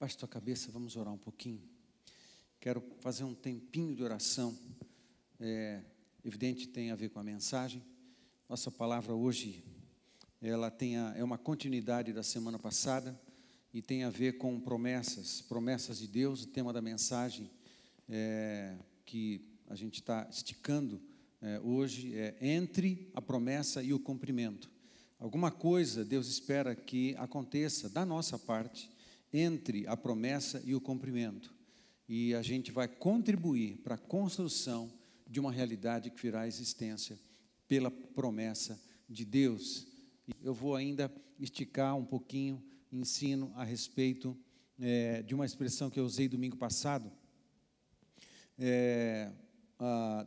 Baixe tua cabeça, vamos orar um pouquinho. Quero fazer um tempinho de oração. É, evidente, tem a ver com a mensagem. Nossa palavra hoje, ela tem a, é uma continuidade da semana passada e tem a ver com promessas, promessas de Deus. O tema da mensagem é, que a gente está esticando é, hoje é entre a promessa e o cumprimento. Alguma coisa Deus espera que aconteça da nossa parte entre a promessa e o cumprimento. E a gente vai contribuir para a construção de uma realidade que virá à existência pela promessa de Deus. Eu vou ainda esticar um pouquinho, ensino a respeito é, de uma expressão que eu usei domingo passado. É,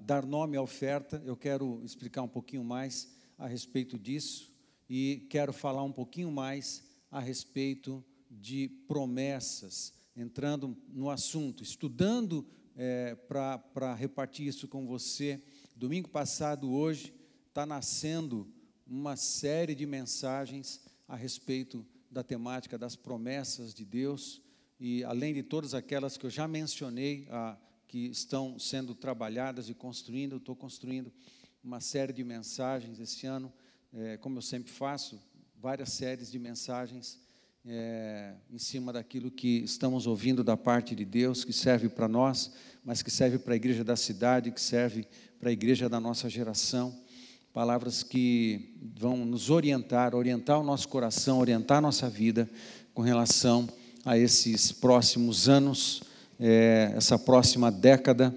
dar nome à oferta, eu quero explicar um pouquinho mais a respeito disso e quero falar um pouquinho mais a respeito de promessas, entrando no assunto, estudando é, para repartir isso com você. Domingo passado, hoje, está nascendo uma série de mensagens a respeito da temática das promessas de Deus, e além de todas aquelas que eu já mencionei, a, que estão sendo trabalhadas e construindo, estou construindo uma série de mensagens esse ano, é, como eu sempre faço, várias séries de mensagens é, em cima daquilo que estamos ouvindo da parte de Deus, que serve para nós, mas que serve para a igreja da cidade, que serve para a igreja da nossa geração. Palavras que vão nos orientar, orientar o nosso coração, orientar a nossa vida com relação a esses próximos anos, é, essa próxima década,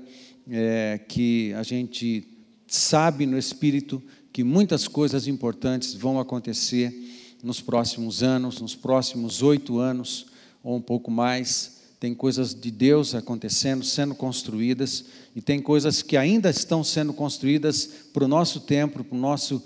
é, que a gente sabe no Espírito que muitas coisas importantes vão acontecer nos próximos anos, nos próximos oito anos ou um pouco mais. Tem coisas de Deus acontecendo, sendo construídas, e tem coisas que ainda estão sendo construídas para o nosso tempo, para o nosso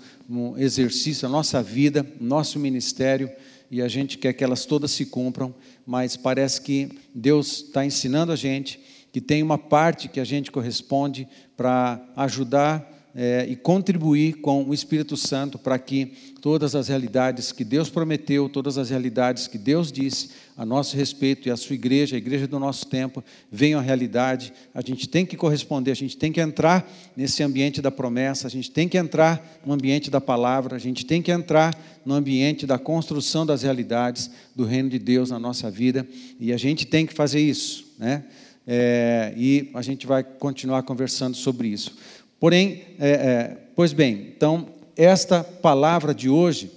exercício, a nossa vida, nosso ministério, e a gente quer que elas todas se cumpram, mas parece que Deus está ensinando a gente que tem uma parte que a gente corresponde para ajudar é, e contribuir com o Espírito Santo para que todas as realidades que Deus prometeu, todas as realidades que Deus disse a nosso respeito e a sua igreja, a igreja do nosso tempo, venham à realidade. A gente tem que corresponder, a gente tem que entrar nesse ambiente da promessa, a gente tem que entrar no ambiente da palavra, a gente tem que entrar no ambiente da construção das realidades do reino de Deus na nossa vida e a gente tem que fazer isso, né? É, e a gente vai continuar conversando sobre isso. Porém, é, é, pois bem, então, esta palavra de hoje,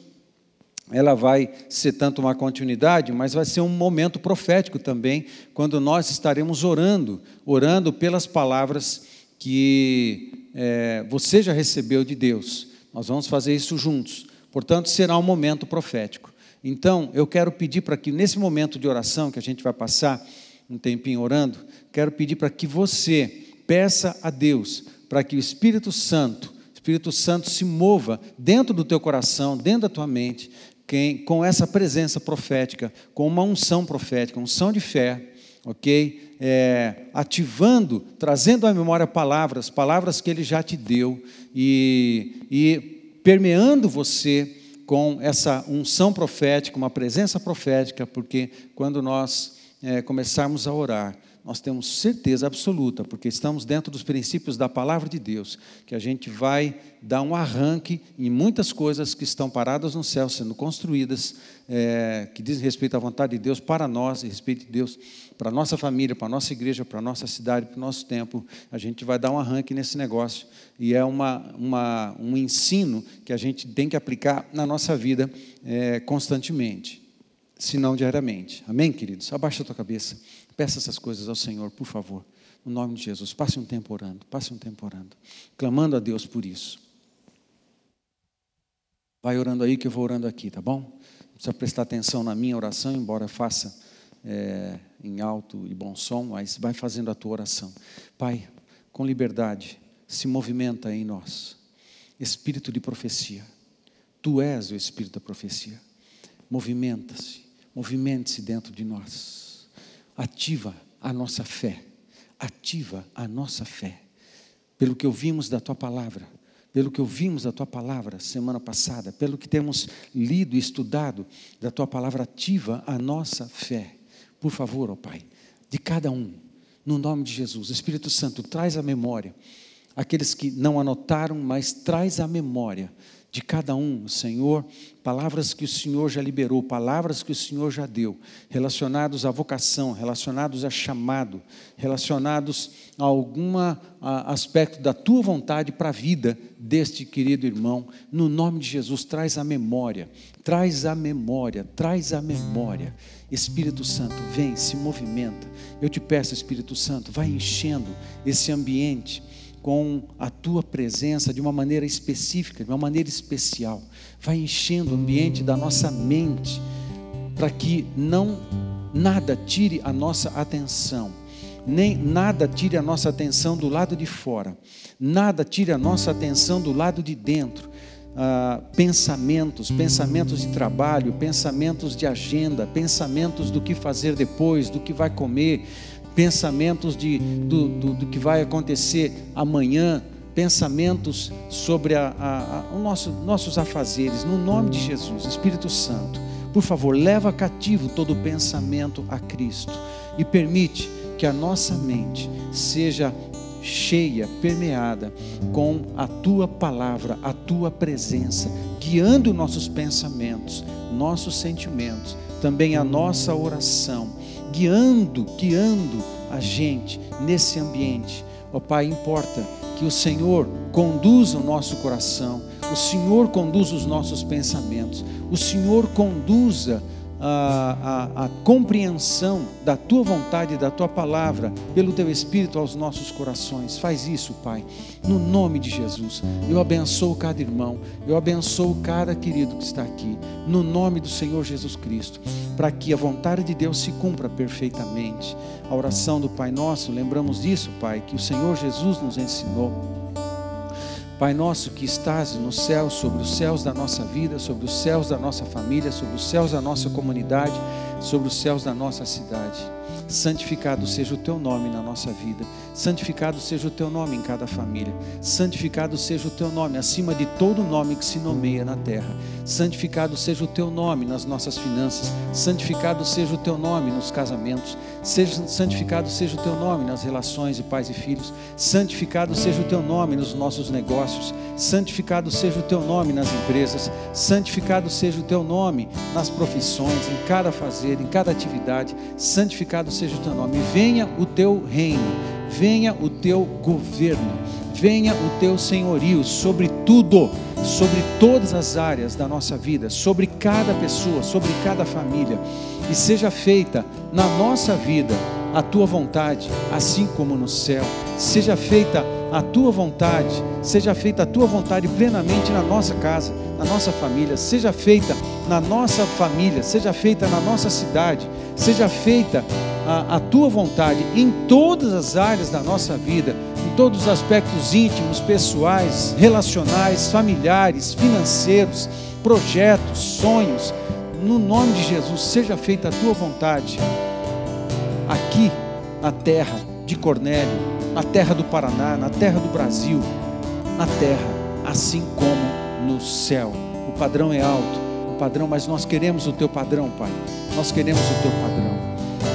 ela vai ser tanto uma continuidade, mas vai ser um momento profético também, quando nós estaremos orando, orando pelas palavras que é, você já recebeu de Deus. Nós vamos fazer isso juntos. Portanto, será um momento profético. Então, eu quero pedir para que, nesse momento de oração, que a gente vai passar um tempinho orando, quero pedir para que você peça a Deus para que o Espírito Santo, Espírito Santo se mova dentro do teu coração, dentro da tua mente, quem, com essa presença profética, com uma unção profética, unção de fé, ok? É, ativando, trazendo à memória palavras, palavras que Ele já te deu e, e permeando você com essa unção profética, uma presença profética, porque quando nós é, começarmos a orar, nós temos certeza absoluta, porque estamos dentro dos princípios da palavra de Deus, que a gente vai dar um arranque em muitas coisas que estão paradas no céu, sendo construídas, é, que dizem respeito à vontade de Deus para nós, e respeito de Deus para a nossa família, para a nossa igreja, para a nossa cidade, para o nosso tempo. A gente vai dar um arranque nesse negócio. E é uma, uma um ensino que a gente tem que aplicar na nossa vida é, constantemente, se não diariamente. Amém, queridos? Abaixa a tua cabeça. Peça essas coisas ao Senhor, por favor. No nome de Jesus. Passe um tempo orando, passe um tempo orando. Clamando a Deus por isso. Vai orando aí que eu vou orando aqui, tá bom? Não precisa prestar atenção na minha oração, embora faça é, em alto e bom som, mas vai fazendo a tua oração. Pai, com liberdade, se movimenta em nós. Espírito de profecia. Tu és o espírito da profecia. Movimenta-se, movimente-se dentro de nós ativa a nossa fé, ativa a nossa fé, pelo que ouvimos da tua palavra, pelo que ouvimos da tua palavra semana passada, pelo que temos lido e estudado da tua palavra, ativa a nossa fé, por favor, ó Pai, de cada um, no nome de Jesus. Espírito Santo, traz a memória. Aqueles que não anotaram, mas traz a memória de cada um, Senhor, palavras que o Senhor já liberou, palavras que o Senhor já deu, relacionados à vocação, relacionados a chamado, relacionados a algum aspecto da tua vontade para a vida deste querido irmão. No nome de Jesus, traz a memória, traz a memória, traz a memória. Espírito Santo, vem, se movimenta. Eu te peço, Espírito Santo, vai enchendo esse ambiente com a tua presença de uma maneira específica, de uma maneira especial. Vai enchendo o ambiente da nossa mente, para que não nada tire a nossa atenção, nem nada tire a nossa atenção do lado de fora, nada tire a nossa atenção do lado de dentro. Ah, pensamentos, pensamentos de trabalho, pensamentos de agenda, pensamentos do que fazer depois, do que vai comer, pensamentos de, do, do, do que vai acontecer amanhã, pensamentos sobre a, a, a, nosso, nossos afazeres, no nome de Jesus, Espírito Santo, por favor, leva cativo todo pensamento a Cristo e permite que a nossa mente seja cheia, permeada com a tua palavra, a tua presença, guiando nossos pensamentos, nossos sentimentos, também a nossa oração guiando, guiando a gente nesse ambiente. Ó oh, Pai, importa que o Senhor conduza o nosso coração, o Senhor conduza os nossos pensamentos, o Senhor conduza a, a, a, compreensão da tua vontade, da tua palavra, pelo teu Espírito aos nossos corações. Faz isso, Pai, no nome de Jesus. Eu abençoo cada irmão, eu abençoo cada querido que está aqui, no nome do Senhor Jesus Cristo, para que a vontade de Deus se cumpra perfeitamente. A oração do Pai Nosso, lembramos disso, Pai, que o Senhor Jesus nos ensinou. Pai nosso que estás no céu, sobre os céus da nossa vida, sobre os céus da nossa família, sobre os céus da nossa comunidade, sobre os céus da nossa cidade. Santificado seja o teu nome na nossa vida, santificado seja o teu nome em cada família, santificado seja o teu nome acima de todo nome que se nomeia na terra, santificado seja o teu nome nas nossas finanças, santificado seja o teu nome nos casamentos, seja, santificado seja o teu nome nas relações de pais e filhos, santificado seja o teu nome nos nossos negócios, santificado seja o teu nome nas empresas, santificado seja o teu nome nas profissões, em cada fazer, em cada atividade, santificado seja o teu nome. Venha o teu reino, venha o teu governo, venha o teu senhorio sobre tudo, sobre todas as áreas da nossa vida, sobre cada pessoa, sobre cada família, e seja feita na nossa vida a tua vontade, assim como no céu. Seja feita a tua vontade, seja feita a tua vontade plenamente na nossa casa, na nossa família, seja feita na nossa família, seja feita na nossa cidade, seja feita a, a tua vontade em todas as áreas da nossa vida, em todos os aspectos íntimos, pessoais, relacionais, familiares, financeiros, projetos, sonhos. No nome de Jesus, seja feita a tua vontade aqui na terra de Cornélio, na terra do Paraná, na terra do Brasil, na terra, assim como no céu. O padrão é alto, o padrão, mas nós queremos o teu padrão, Pai. Nós queremos o teu padrão.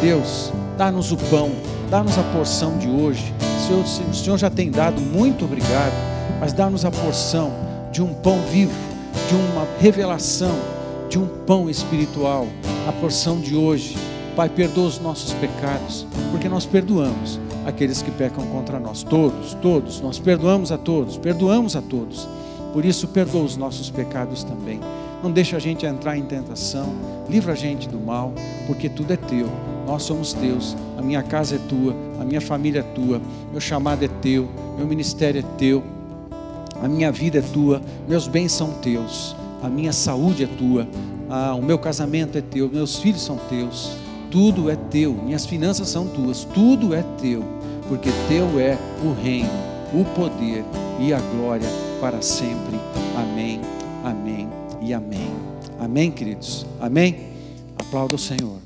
Deus, dá-nos o pão, dá-nos a porção de hoje. Senhor, o Senhor já tem dado, muito obrigado, mas dá-nos a porção de um pão vivo, de uma revelação, de um pão espiritual, a porção de hoje. Pai, perdoa os nossos pecados, porque nós perdoamos aqueles que pecam contra nós. Todos, todos, nós perdoamos a todos, perdoamos a todos. Por isso, perdoa os nossos pecados também. Não deixa a gente entrar em tentação, livra a gente do mal, porque tudo é teu. Nós somos teus, a minha casa é tua, a minha família é tua, meu chamado é teu, meu ministério é teu, a minha vida é tua, meus bens são teus, a minha saúde é tua, o meu casamento é teu, meus filhos são teus, tudo é teu, minhas finanças são tuas, tudo é teu, porque teu é o reino, o poder e a glória para sempre. Amém, amém e amém. Amém, queridos? Amém? Aplauda o Senhor.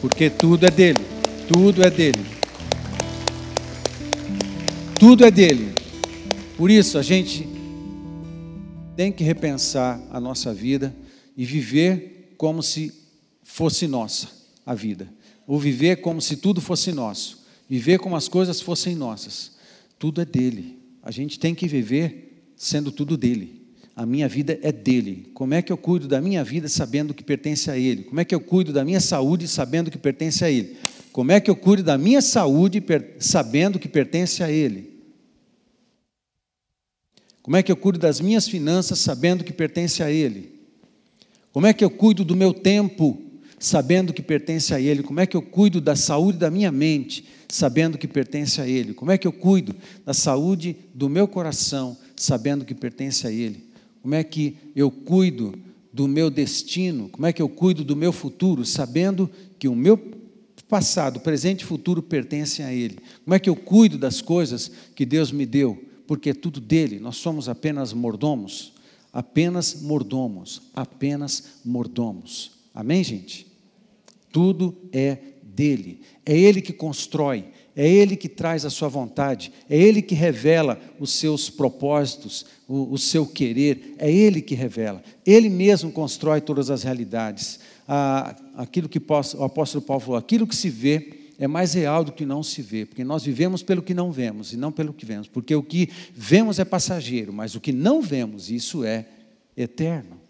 Porque tudo é dele. Tudo é dele. Tudo é dele. Por isso a gente tem que repensar a nossa vida e viver como se fosse nossa. a vida. O viver como se tudo fosse nosso, viver como as coisas fossem nossas. Tudo é dele. A gente tem que viver sendo tudo dele. A minha vida é dele. Como é que eu cuido da minha vida sabendo que pertence a ele? Como é que eu cuido da minha saúde sabendo que pertence a ele? Como é que eu cuido da minha saúde sabendo que pertence a ele? Como é que eu cuido das minhas finanças sabendo que pertence a ele? Como é que eu cuido do meu tempo sabendo que pertence a ele? Como é que eu cuido da saúde da minha mente sabendo que pertence a ele? Como é que eu cuido da saúde do meu coração sabendo que pertence a ele? Como é que eu cuido do meu destino? Como é que eu cuido do meu futuro, sabendo que o meu passado, presente e futuro pertencem a Ele? Como é que eu cuido das coisas que Deus me deu? Porque é tudo dele, nós somos apenas mordomos. Apenas mordomos, apenas mordomos. Amém, gente? Tudo é dele. É ele que constrói, é Ele que traz a sua vontade, é Ele que revela os seus propósitos, o, o seu querer, é Ele que revela. Ele mesmo constrói todas as realidades. Ah, aquilo que o apóstolo Paulo falou, aquilo que se vê é mais real do que não se vê, porque nós vivemos pelo que não vemos e não pelo que vemos, porque o que vemos é passageiro, mas o que não vemos, isso é eterno.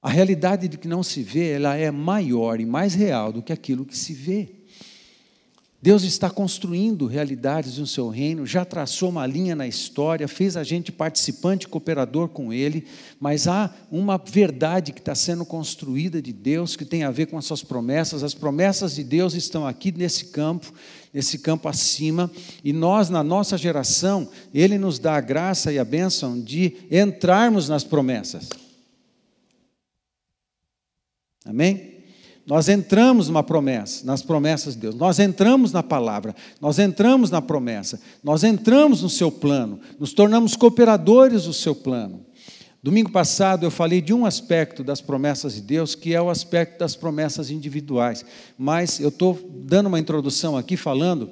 A realidade de que não se vê, ela é maior e mais real do que aquilo que se vê. Deus está construindo realidades no seu reino, já traçou uma linha na história, fez a gente participante, cooperador com Ele, mas há uma verdade que está sendo construída de Deus que tem a ver com as suas promessas. As promessas de Deus estão aqui nesse campo, nesse campo acima, e nós, na nossa geração, Ele nos dá a graça e a bênção de entrarmos nas promessas. Amém? Nós entramos numa promessa, nas promessas de Deus. Nós entramos na palavra, nós entramos na promessa, nós entramos no seu plano, nos tornamos cooperadores do seu plano. Domingo passado eu falei de um aspecto das promessas de Deus, que é o aspecto das promessas individuais. Mas eu estou dando uma introdução aqui falando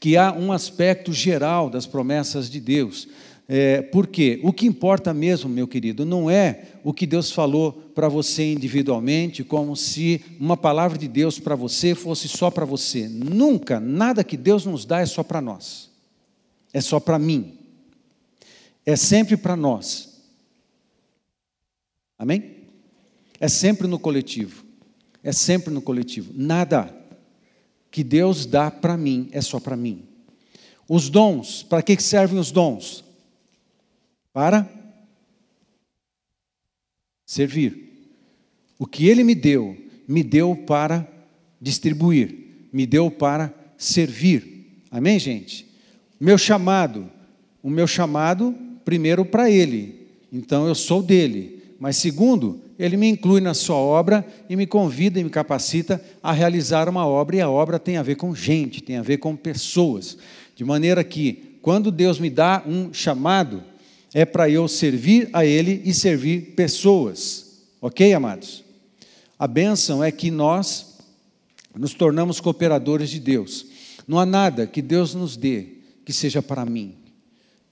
que há um aspecto geral das promessas de Deus. É, porque o que importa mesmo, meu querido, não é o que Deus falou para você individualmente, como se uma palavra de Deus para você fosse só para você. Nunca, nada que Deus nos dá é só para nós, é só para mim, é sempre para nós. Amém? É sempre no coletivo, é sempre no coletivo. Nada que Deus dá para mim é só para mim. Os dons, para que servem os dons? Para servir. O que ele me deu, me deu para distribuir, me deu para servir. Amém, gente? Meu chamado, o meu chamado, primeiro para ele, então eu sou dele. Mas segundo, ele me inclui na sua obra e me convida e me capacita a realizar uma obra, e a obra tem a ver com gente, tem a ver com pessoas. De maneira que, quando Deus me dá um chamado, é para eu servir a Ele e servir pessoas. Ok, amados? A bênção é que nós nos tornamos cooperadores de Deus. Não há nada que Deus nos dê que seja para mim.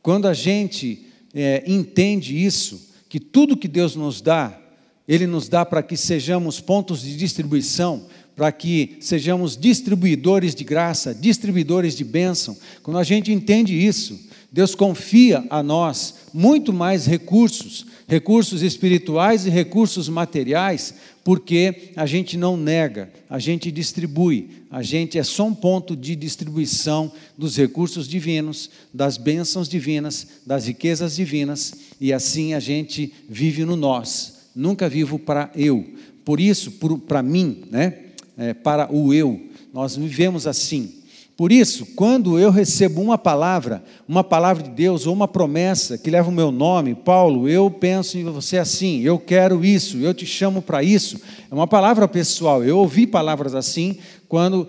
Quando a gente é, entende isso, que tudo que Deus nos dá, Ele nos dá para que sejamos pontos de distribuição, para que sejamos distribuidores de graça, distribuidores de bênção. Quando a gente entende isso, Deus confia a nós muito mais recursos, recursos espirituais e recursos materiais, porque a gente não nega, a gente distribui, a gente é só um ponto de distribuição dos recursos divinos, das bênçãos divinas, das riquezas divinas, e assim a gente vive no nós, nunca vivo para eu. Por isso, para mim, né? É, para o eu, nós vivemos assim. Por isso, quando eu recebo uma palavra, uma palavra de Deus ou uma promessa que leva o meu nome, Paulo, eu penso em você assim, eu quero isso, eu te chamo para isso. É uma palavra pessoal. Eu ouvi palavras assim quando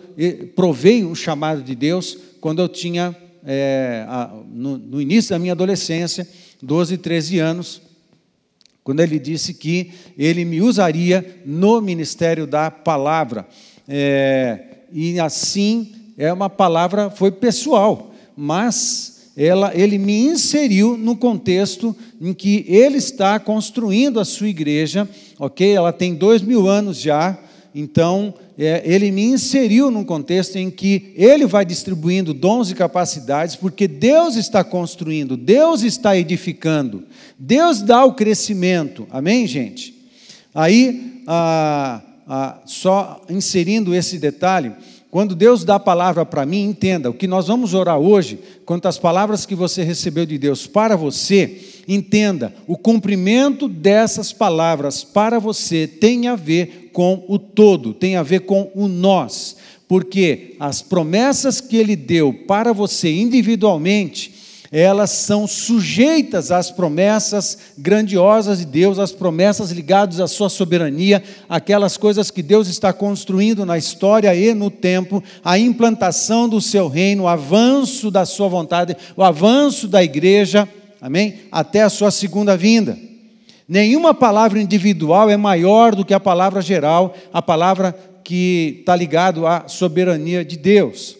provei o chamado de Deus, quando eu tinha, é, no, no início da minha adolescência, 12, 13 anos, quando ele disse que ele me usaria no ministério da palavra. É, e assim é uma palavra, foi pessoal, mas ela, ele me inseriu no contexto em que ele está construindo a sua igreja, ok? Ela tem dois mil anos já, então é, ele me inseriu num contexto em que ele vai distribuindo dons e capacidades, porque Deus está construindo, Deus está edificando, Deus dá o crescimento, amém, gente? Aí, ah, ah, só inserindo esse detalhe, quando Deus dá a palavra para mim, entenda, o que nós vamos orar hoje, quanto às palavras que você recebeu de Deus para você, entenda, o cumprimento dessas palavras para você tem a ver com o todo, tem a ver com o nós, porque as promessas que Ele deu para você individualmente, elas são sujeitas às promessas grandiosas de Deus, às promessas ligadas à sua soberania, aquelas coisas que Deus está construindo na história e no tempo, a implantação do seu reino, o avanço da sua vontade, o avanço da igreja, amém? Até a sua segunda vinda. Nenhuma palavra individual é maior do que a palavra geral, a palavra que está ligado à soberania de Deus.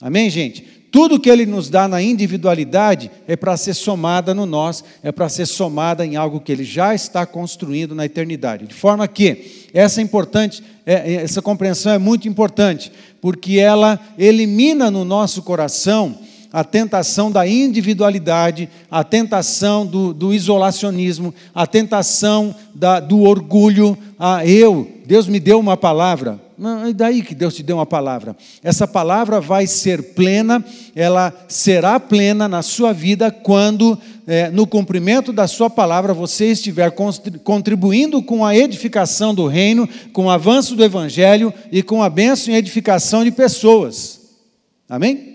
Amém, gente? Tudo que Ele nos dá na individualidade é para ser somada no nós, é para ser somada em algo que Ele já está construindo na eternidade. De forma que essa, é importante, é, é, essa compreensão é muito importante, porque ela elimina no nosso coração a tentação da individualidade, a tentação do, do isolacionismo, a tentação da, do orgulho. Ah, eu, Deus me deu uma palavra, e daí que Deus te deu uma palavra? Essa palavra vai ser plena, ela será plena na sua vida quando, é, no cumprimento da sua palavra, você estiver contribuindo com a edificação do reino, com o avanço do evangelho e com a bênção e edificação de pessoas. Amém?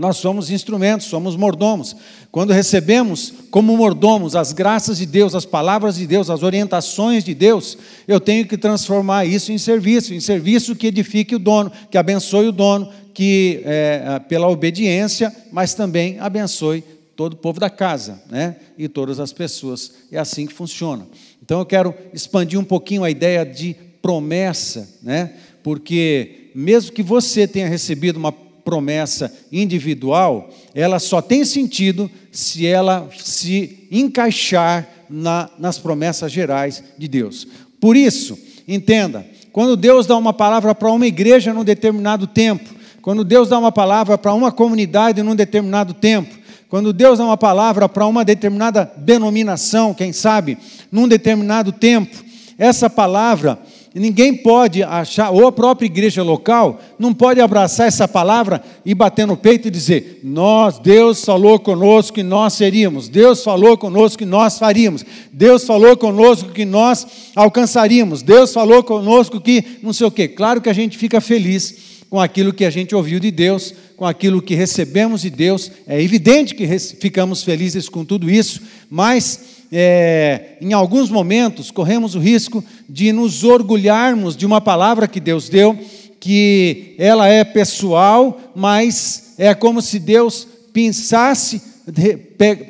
Nós somos instrumentos, somos mordomos. Quando recebemos como mordomos as graças de Deus, as palavras de Deus, as orientações de Deus, eu tenho que transformar isso em serviço, em serviço que edifique o dono, que abençoe o dono, que é, pela obediência, mas também abençoe todo o povo da casa, né? E todas as pessoas. É assim que funciona. Então eu quero expandir um pouquinho a ideia de promessa, né? Porque mesmo que você tenha recebido uma promessa individual, ela só tem sentido se ela se encaixar na, nas promessas gerais de Deus. Por isso, entenda, quando Deus dá uma palavra para uma igreja num determinado tempo, quando Deus dá uma palavra para uma comunidade num determinado tempo, quando Deus dá uma palavra para uma determinada denominação, quem sabe, num determinado tempo, essa palavra ninguém pode achar, ou a própria igreja local, não pode abraçar essa palavra e bater no peito e dizer: Nós, Deus falou conosco que nós seríamos, Deus falou conosco que nós faríamos, Deus falou conosco que nós alcançaríamos, Deus falou conosco que não sei o quê. Claro que a gente fica feliz com aquilo que a gente ouviu de Deus, com aquilo que recebemos de Deus, é evidente que ficamos felizes com tudo isso, mas é, em alguns momentos, corremos o risco de nos orgulharmos de uma palavra que Deus deu, que ela é pessoal, mas é como se Deus pensasse,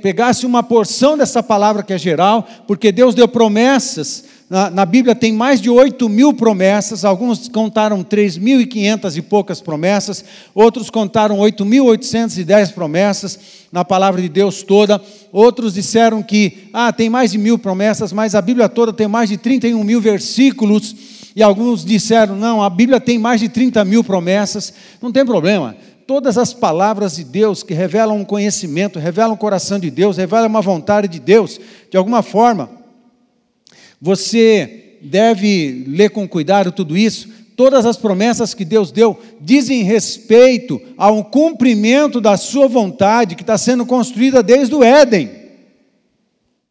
pegasse uma porção dessa palavra que é geral, porque Deus deu promessas. Na, na Bíblia tem mais de 8 mil promessas, alguns contaram 3.500 e poucas promessas, outros contaram 8.810 promessas na palavra de Deus toda, outros disseram que ah, tem mais de mil promessas, mas a Bíblia toda tem mais de 31 mil versículos, e alguns disseram, não, a Bíblia tem mais de 30 mil promessas, não tem problema, todas as palavras de Deus que revelam um conhecimento, revelam o coração de Deus, revelam uma vontade de Deus, de alguma forma, você deve ler com cuidado tudo isso. Todas as promessas que Deus deu dizem respeito ao cumprimento da sua vontade que está sendo construída desde o Éden.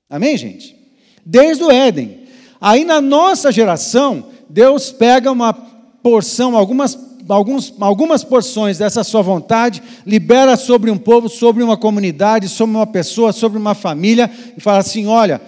Amém, gente? Desde o Éden. Aí na nossa geração, Deus pega uma porção, algumas, alguns, algumas porções dessa sua vontade, libera sobre um povo, sobre uma comunidade, sobre uma pessoa, sobre uma família, e fala assim: olha,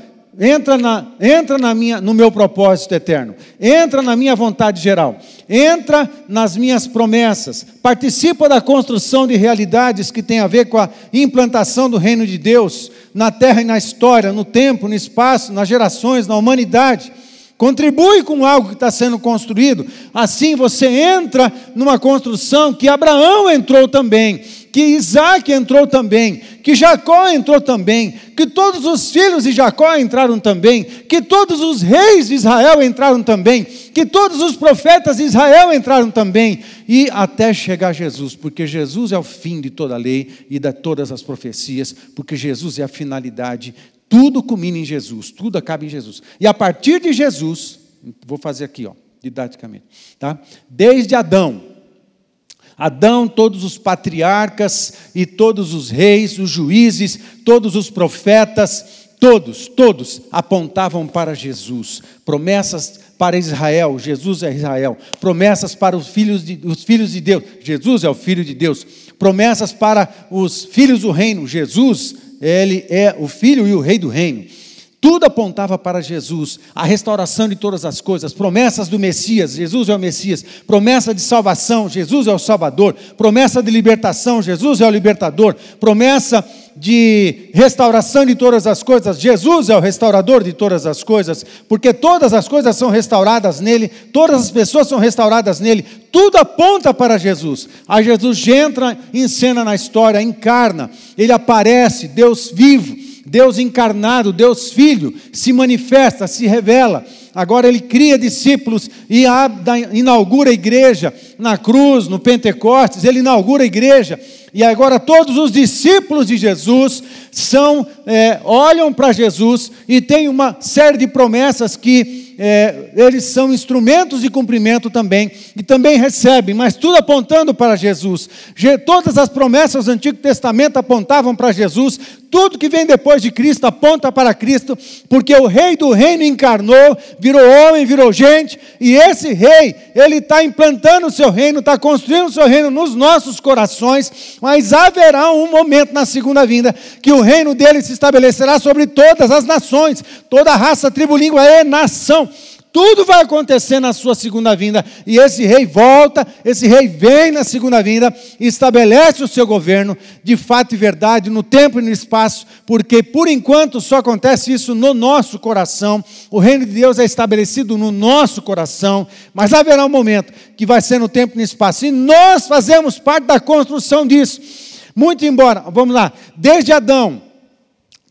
entra, na, entra na minha, no meu propósito eterno, entra na minha vontade geral, entra nas minhas promessas, participa da construção de realidades que tem a ver com a implantação do reino de Deus na terra e na história, no tempo, no espaço, nas gerações, na humanidade. Contribui com algo que está sendo construído, assim você entra numa construção que Abraão entrou também, que Isaac entrou também, que Jacó entrou também, que todos os filhos de Jacó entraram também, que todos os reis de Israel entraram também, que todos os profetas de Israel entraram também, e até chegar Jesus, porque Jesus é o fim de toda a lei e de todas as profecias, porque Jesus é a finalidade, tudo culmina em Jesus, tudo acaba em Jesus. E a partir de Jesus, vou fazer aqui, ó, didaticamente, tá? Desde Adão, Adão, todos os patriarcas e todos os reis, os juízes, todos os profetas, todos, todos apontavam para Jesus. Promessas para Israel, Jesus é Israel. Promessas para os filhos de, os filhos de Deus, Jesus é o filho de Deus. Promessas para os filhos do reino, Jesus, ele é o filho e o rei do reino. Tudo apontava para Jesus, a restauração de todas as coisas, promessas do Messias, Jesus é o Messias, promessa de salvação, Jesus é o Salvador, promessa de libertação, Jesus é o libertador, promessa de restauração de todas as coisas, Jesus é o restaurador de todas as coisas, porque todas as coisas são restauradas nele, todas as pessoas são restauradas nele, tudo aponta para Jesus. Aí Jesus entra em cena na história, encarna, ele aparece, Deus vivo Deus encarnado, Deus Filho, se manifesta, se revela. Agora ele cria discípulos e inaugura a igreja na cruz, no Pentecostes, ele inaugura a igreja. E agora todos os discípulos de Jesus são, é, olham para Jesus e tem uma série de promessas que é, eles são instrumentos de cumprimento também, e também recebem, mas tudo apontando para Jesus. Todas as promessas do Antigo Testamento apontavam para Jesus, tudo que vem depois de Cristo aponta para Cristo, porque o Rei do Reino encarnou, virou homem, virou gente, e esse Rei, ele está implantando o seu reino, está construindo o seu reino nos nossos corações, mas haverá um momento na segunda vinda que o reino dele se estabelecerá sobre todas as nações, toda raça, tribo, língua e nação. Tudo vai acontecer na sua segunda vinda, e esse rei volta, esse rei vem na segunda vinda estabelece o seu governo de fato e verdade, no tempo e no espaço, porque por enquanto só acontece isso no nosso coração. O reino de Deus é estabelecido no nosso coração, mas haverá um momento que vai ser no tempo e no espaço, e nós fazemos parte da construção disso. Muito embora, vamos lá, desde Adão,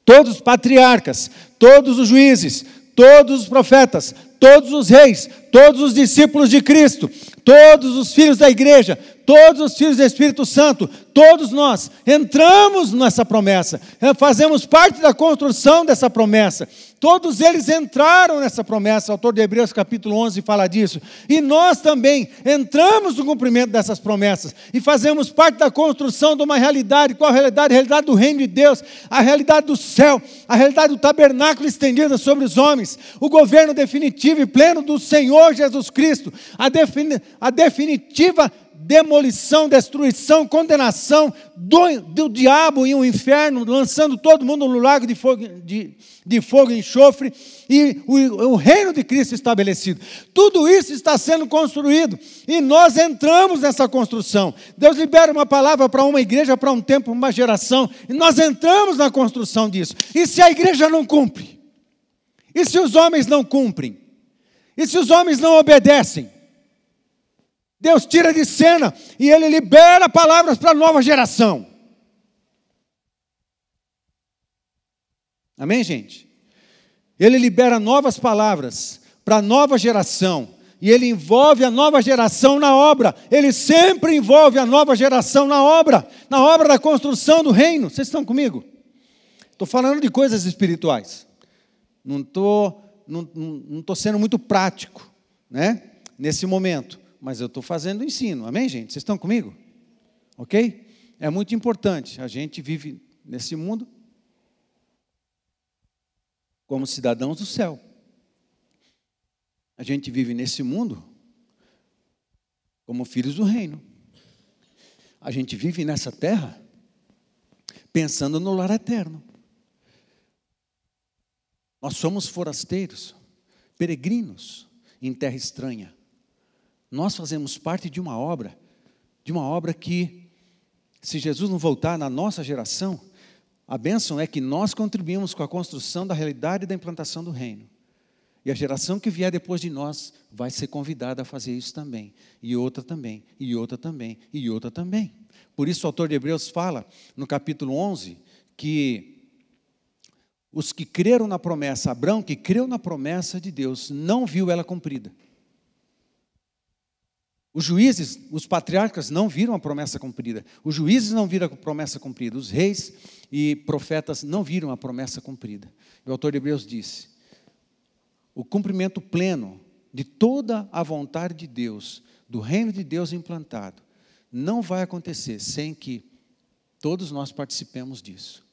todos os patriarcas, todos os juízes, todos os profetas, todos os reis, todos os discípulos de Cristo, todos os filhos da igreja, todos os filhos do Espírito Santo, todos nós entramos nessa promessa, fazemos parte da construção dessa promessa. Todos eles entraram nessa promessa, o autor de Hebreus capítulo 11 fala disso. E nós também entramos no cumprimento dessas promessas e fazemos parte da construção de uma realidade. Qual a realidade? A realidade do reino de Deus, a realidade do céu, a realidade do tabernáculo estendida sobre os homens, o governo definitivo e pleno do Senhor Jesus Cristo, a, defini a definitiva demolição, destruição, condenação do, do diabo e o inferno, lançando todo mundo no lago de fogo, de, de fogo e enxofre, e o, o reino de Cristo estabelecido. Tudo isso está sendo construído, e nós entramos nessa construção. Deus libera uma palavra para uma igreja, para um tempo, uma geração, e nós entramos na construção disso. E se a igreja não cumpre? E se os homens não cumprem? E se os homens não obedecem? Deus tira de cena e ele libera palavras para a nova geração. Amém, gente? Ele libera novas palavras para a nova geração. E ele envolve a nova geração na obra. Ele sempre envolve a nova geração na obra, na obra da construção do reino. Vocês estão comigo? Estou falando de coisas espirituais. Não estou não, não, não tô sendo muito prático, né? Nesse momento mas eu estou fazendo o ensino. Amém, gente? Vocês estão comigo? Ok? É muito importante. A gente vive nesse mundo como cidadãos do céu. A gente vive nesse mundo como filhos do reino. A gente vive nessa terra pensando no lar eterno. Nós somos forasteiros, peregrinos em terra estranha nós fazemos parte de uma obra, de uma obra que, se Jesus não voltar na nossa geração, a bênção é que nós contribuímos com a construção da realidade da implantação do reino. E a geração que vier depois de nós vai ser convidada a fazer isso também. E outra também, e outra também, e outra também. Por isso o autor de Hebreus fala, no capítulo 11, que os que creram na promessa, Abraão, que creu na promessa de Deus, não viu ela cumprida. Os juízes, os patriarcas não viram a promessa cumprida. Os juízes não viram a promessa cumprida. Os reis e profetas não viram a promessa cumprida. O autor de Hebreus disse: o cumprimento pleno de toda a vontade de Deus, do reino de Deus implantado, não vai acontecer sem que todos nós participemos disso.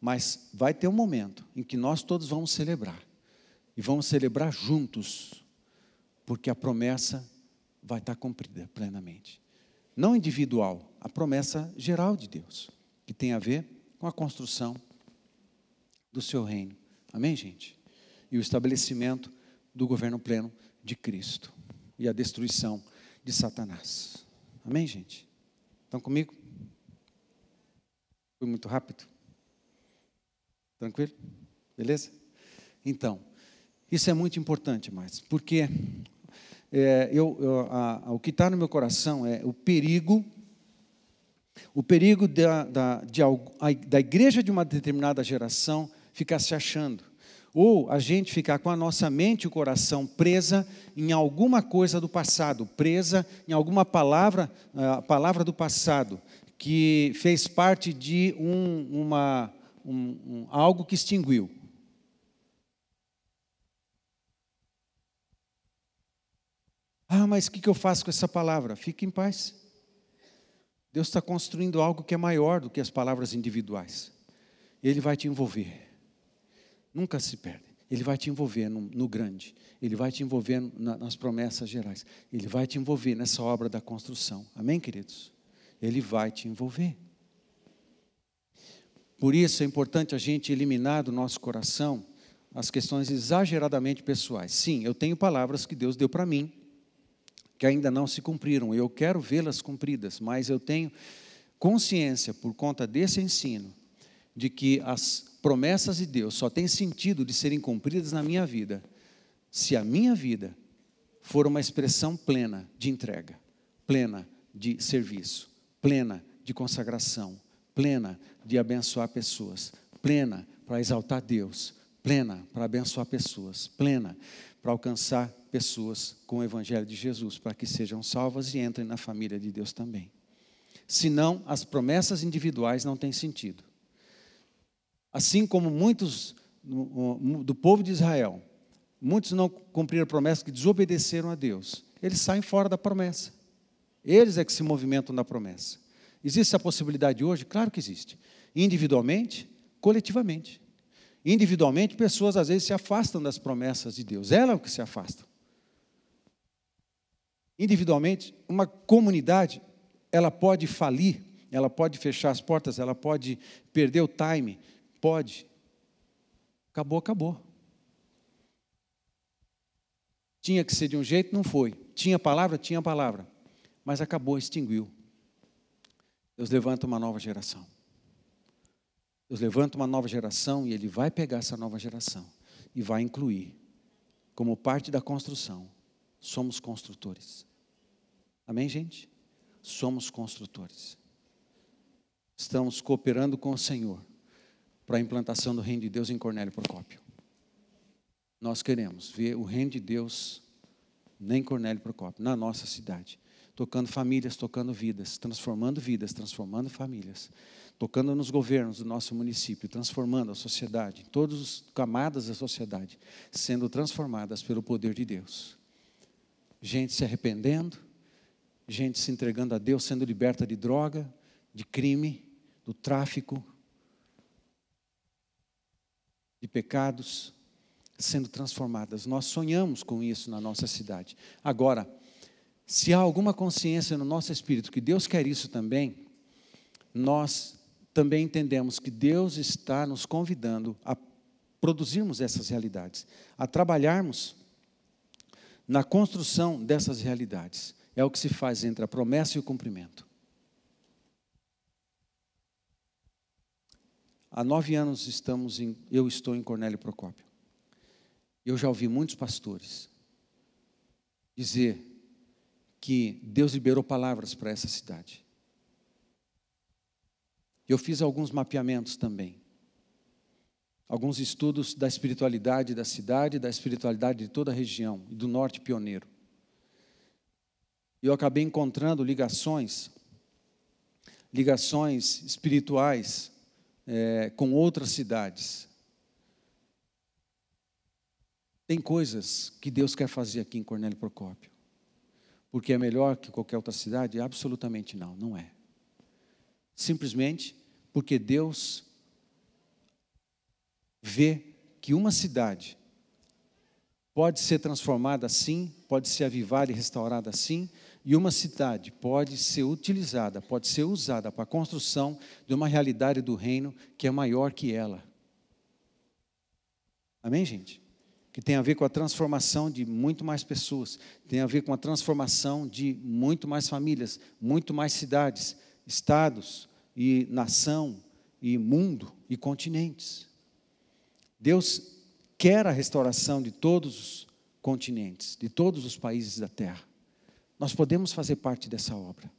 Mas vai ter um momento em que nós todos vamos celebrar. E vamos celebrar juntos, porque a promessa vai estar cumprida plenamente. Não individual, a promessa geral de Deus, que tem a ver com a construção do seu reino. Amém, gente? E o estabelecimento do governo pleno de Cristo e a destruição de Satanás. Amém, gente? Estão comigo? Foi muito rápido? Tranquilo? Beleza? Então, isso é muito importante, mais, porque é, eu, eu, a, a, o que está no meu coração é o perigo, o perigo da, da, de, da igreja de uma determinada geração ficar se achando, ou a gente ficar com a nossa mente e o coração presa em alguma coisa do passado, presa em alguma palavra, a palavra do passado, que fez parte de um, uma, um, um, algo que extinguiu. Ah, mas o que eu faço com essa palavra? Fique em paz. Deus está construindo algo que é maior do que as palavras individuais. Ele vai te envolver. Nunca se perde. Ele vai te envolver no, no grande. Ele vai te envolver na, nas promessas gerais. Ele vai te envolver nessa obra da construção. Amém, queridos? Ele vai te envolver. Por isso é importante a gente eliminar do nosso coração as questões exageradamente pessoais. Sim, eu tenho palavras que Deus deu para mim, que ainda não se cumpriram, eu quero vê-las cumpridas, mas eu tenho consciência, por conta desse ensino, de que as promessas de Deus só têm sentido de serem cumpridas na minha vida se a minha vida for uma expressão plena de entrega, plena de serviço, plena de consagração, plena de abençoar pessoas, plena para exaltar Deus, plena para abençoar pessoas, plena para alcançar pessoas com o Evangelho de Jesus, para que sejam salvas e entrem na família de Deus também. Senão, as promessas individuais não têm sentido. Assim como muitos do povo de Israel, muitos não cumpriram a promessa, que desobedeceram a Deus, eles saem fora da promessa. Eles é que se movimentam na promessa. Existe essa possibilidade hoje? Claro que existe. Individualmente, coletivamente. Individualmente, pessoas às vezes se afastam das promessas de Deus. Elas é que se afastam. Individualmente, uma comunidade, ela pode falir, ela pode fechar as portas, ela pode perder o time, pode. Acabou, acabou. Tinha que ser de um jeito, não foi. Tinha palavra, tinha palavra. Mas acabou, extinguiu. Deus levanta uma nova geração. Deus levanta uma nova geração e Ele vai pegar essa nova geração e vai incluir, como parte da construção, somos construtores. Amém, gente? Somos construtores. Estamos cooperando com o Senhor para a implantação do reino de Deus em Cornélio Procópio. Nós queremos ver o reino de Deus nem Cornélio Procópio, na nossa cidade tocando famílias, tocando vidas, transformando vidas, transformando famílias, tocando nos governos do nosso município, transformando a sociedade, todas as camadas da sociedade, sendo transformadas pelo poder de Deus. Gente se arrependendo, gente se entregando a Deus, sendo liberta de droga, de crime, do tráfico, de pecados, sendo transformadas. Nós sonhamos com isso na nossa cidade. Agora, se há alguma consciência no nosso espírito que Deus quer isso também, nós também entendemos que Deus está nos convidando a produzirmos essas realidades, a trabalharmos na construção dessas realidades. É o que se faz entre a promessa e o cumprimento. Há nove anos estamos em, eu estou em Cornélio Procópio. Eu já ouvi muitos pastores dizer que Deus liberou palavras para essa cidade. Eu fiz alguns mapeamentos também. Alguns estudos da espiritualidade da cidade, da espiritualidade de toda a região, do norte pioneiro. E eu acabei encontrando ligações, ligações espirituais é, com outras cidades. Tem coisas que Deus quer fazer aqui em Cornélio Procópio. Porque é melhor que qualquer outra cidade? Absolutamente não, não é. Simplesmente porque Deus vê que uma cidade pode ser transformada assim, pode ser avivada e restaurada assim, e uma cidade pode ser utilizada, pode ser usada para a construção de uma realidade do reino que é maior que ela. Amém, gente? Que tem a ver com a transformação de muito mais pessoas, tem a ver com a transformação de muito mais famílias, muito mais cidades, estados e nação e mundo e continentes. Deus quer a restauração de todos os continentes, de todos os países da terra. Nós podemos fazer parte dessa obra.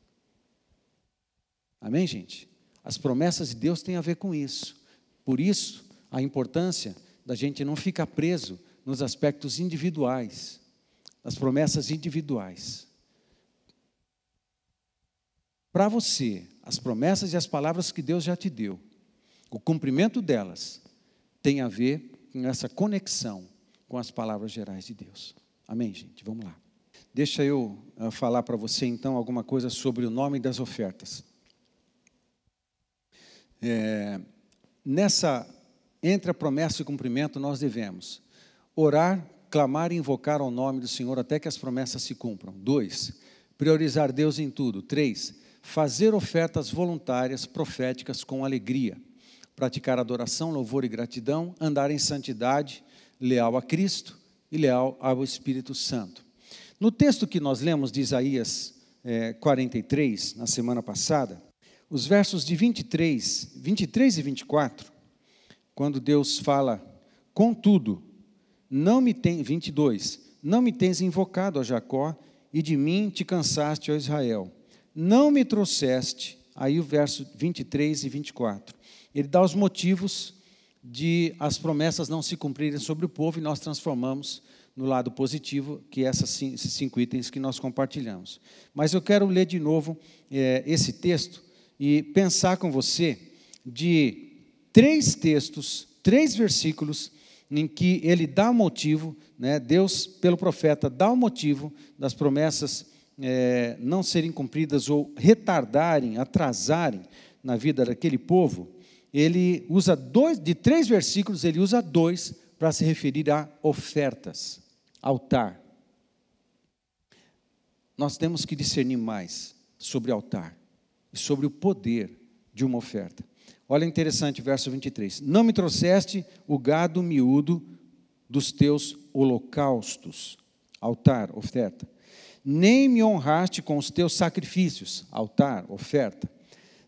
Amém, gente? As promessas de Deus têm a ver com isso. Por isso, a importância da gente não ficar preso nos aspectos individuais, nas promessas individuais. Para você, as promessas e as palavras que Deus já te deu, o cumprimento delas tem a ver com essa conexão com as palavras gerais de Deus. Amém, gente? Vamos lá. Deixa eu uh, falar para você então alguma coisa sobre o nome das ofertas. É, nessa, entre a promessa e o cumprimento, nós devemos orar, clamar e invocar ao nome do Senhor até que as promessas se cumpram. Dois, priorizar Deus em tudo. Três, fazer ofertas voluntárias proféticas com alegria praticar adoração, louvor e gratidão, andar em santidade, leal a Cristo e leal ao Espírito Santo. No texto que nós lemos de Isaías é, 43, na semana passada, os versos de 23, 23 e 24, quando Deus fala, contudo, não me tem, 22, não me tens invocado a Jacó, e de mim te cansaste, ó Israel. Não me trouxeste, aí o verso 23 e 24 ele dá os motivos de as promessas não se cumprirem sobre o povo e nós transformamos no lado positivo, que é esses cinco itens que nós compartilhamos. Mas eu quero ler de novo é, esse texto e pensar com você de três textos, três versículos, em que ele dá o motivo, né, Deus, pelo profeta, dá o motivo das promessas é, não serem cumpridas ou retardarem, atrasarem na vida daquele povo ele usa dois, de três versículos, ele usa dois para se referir a ofertas, altar. Nós temos que discernir mais sobre altar e sobre o poder de uma oferta. Olha interessante, verso 23. Não me trouxeste o gado miúdo dos teus holocaustos, altar, oferta, nem me honraste com os teus sacrifícios, altar, oferta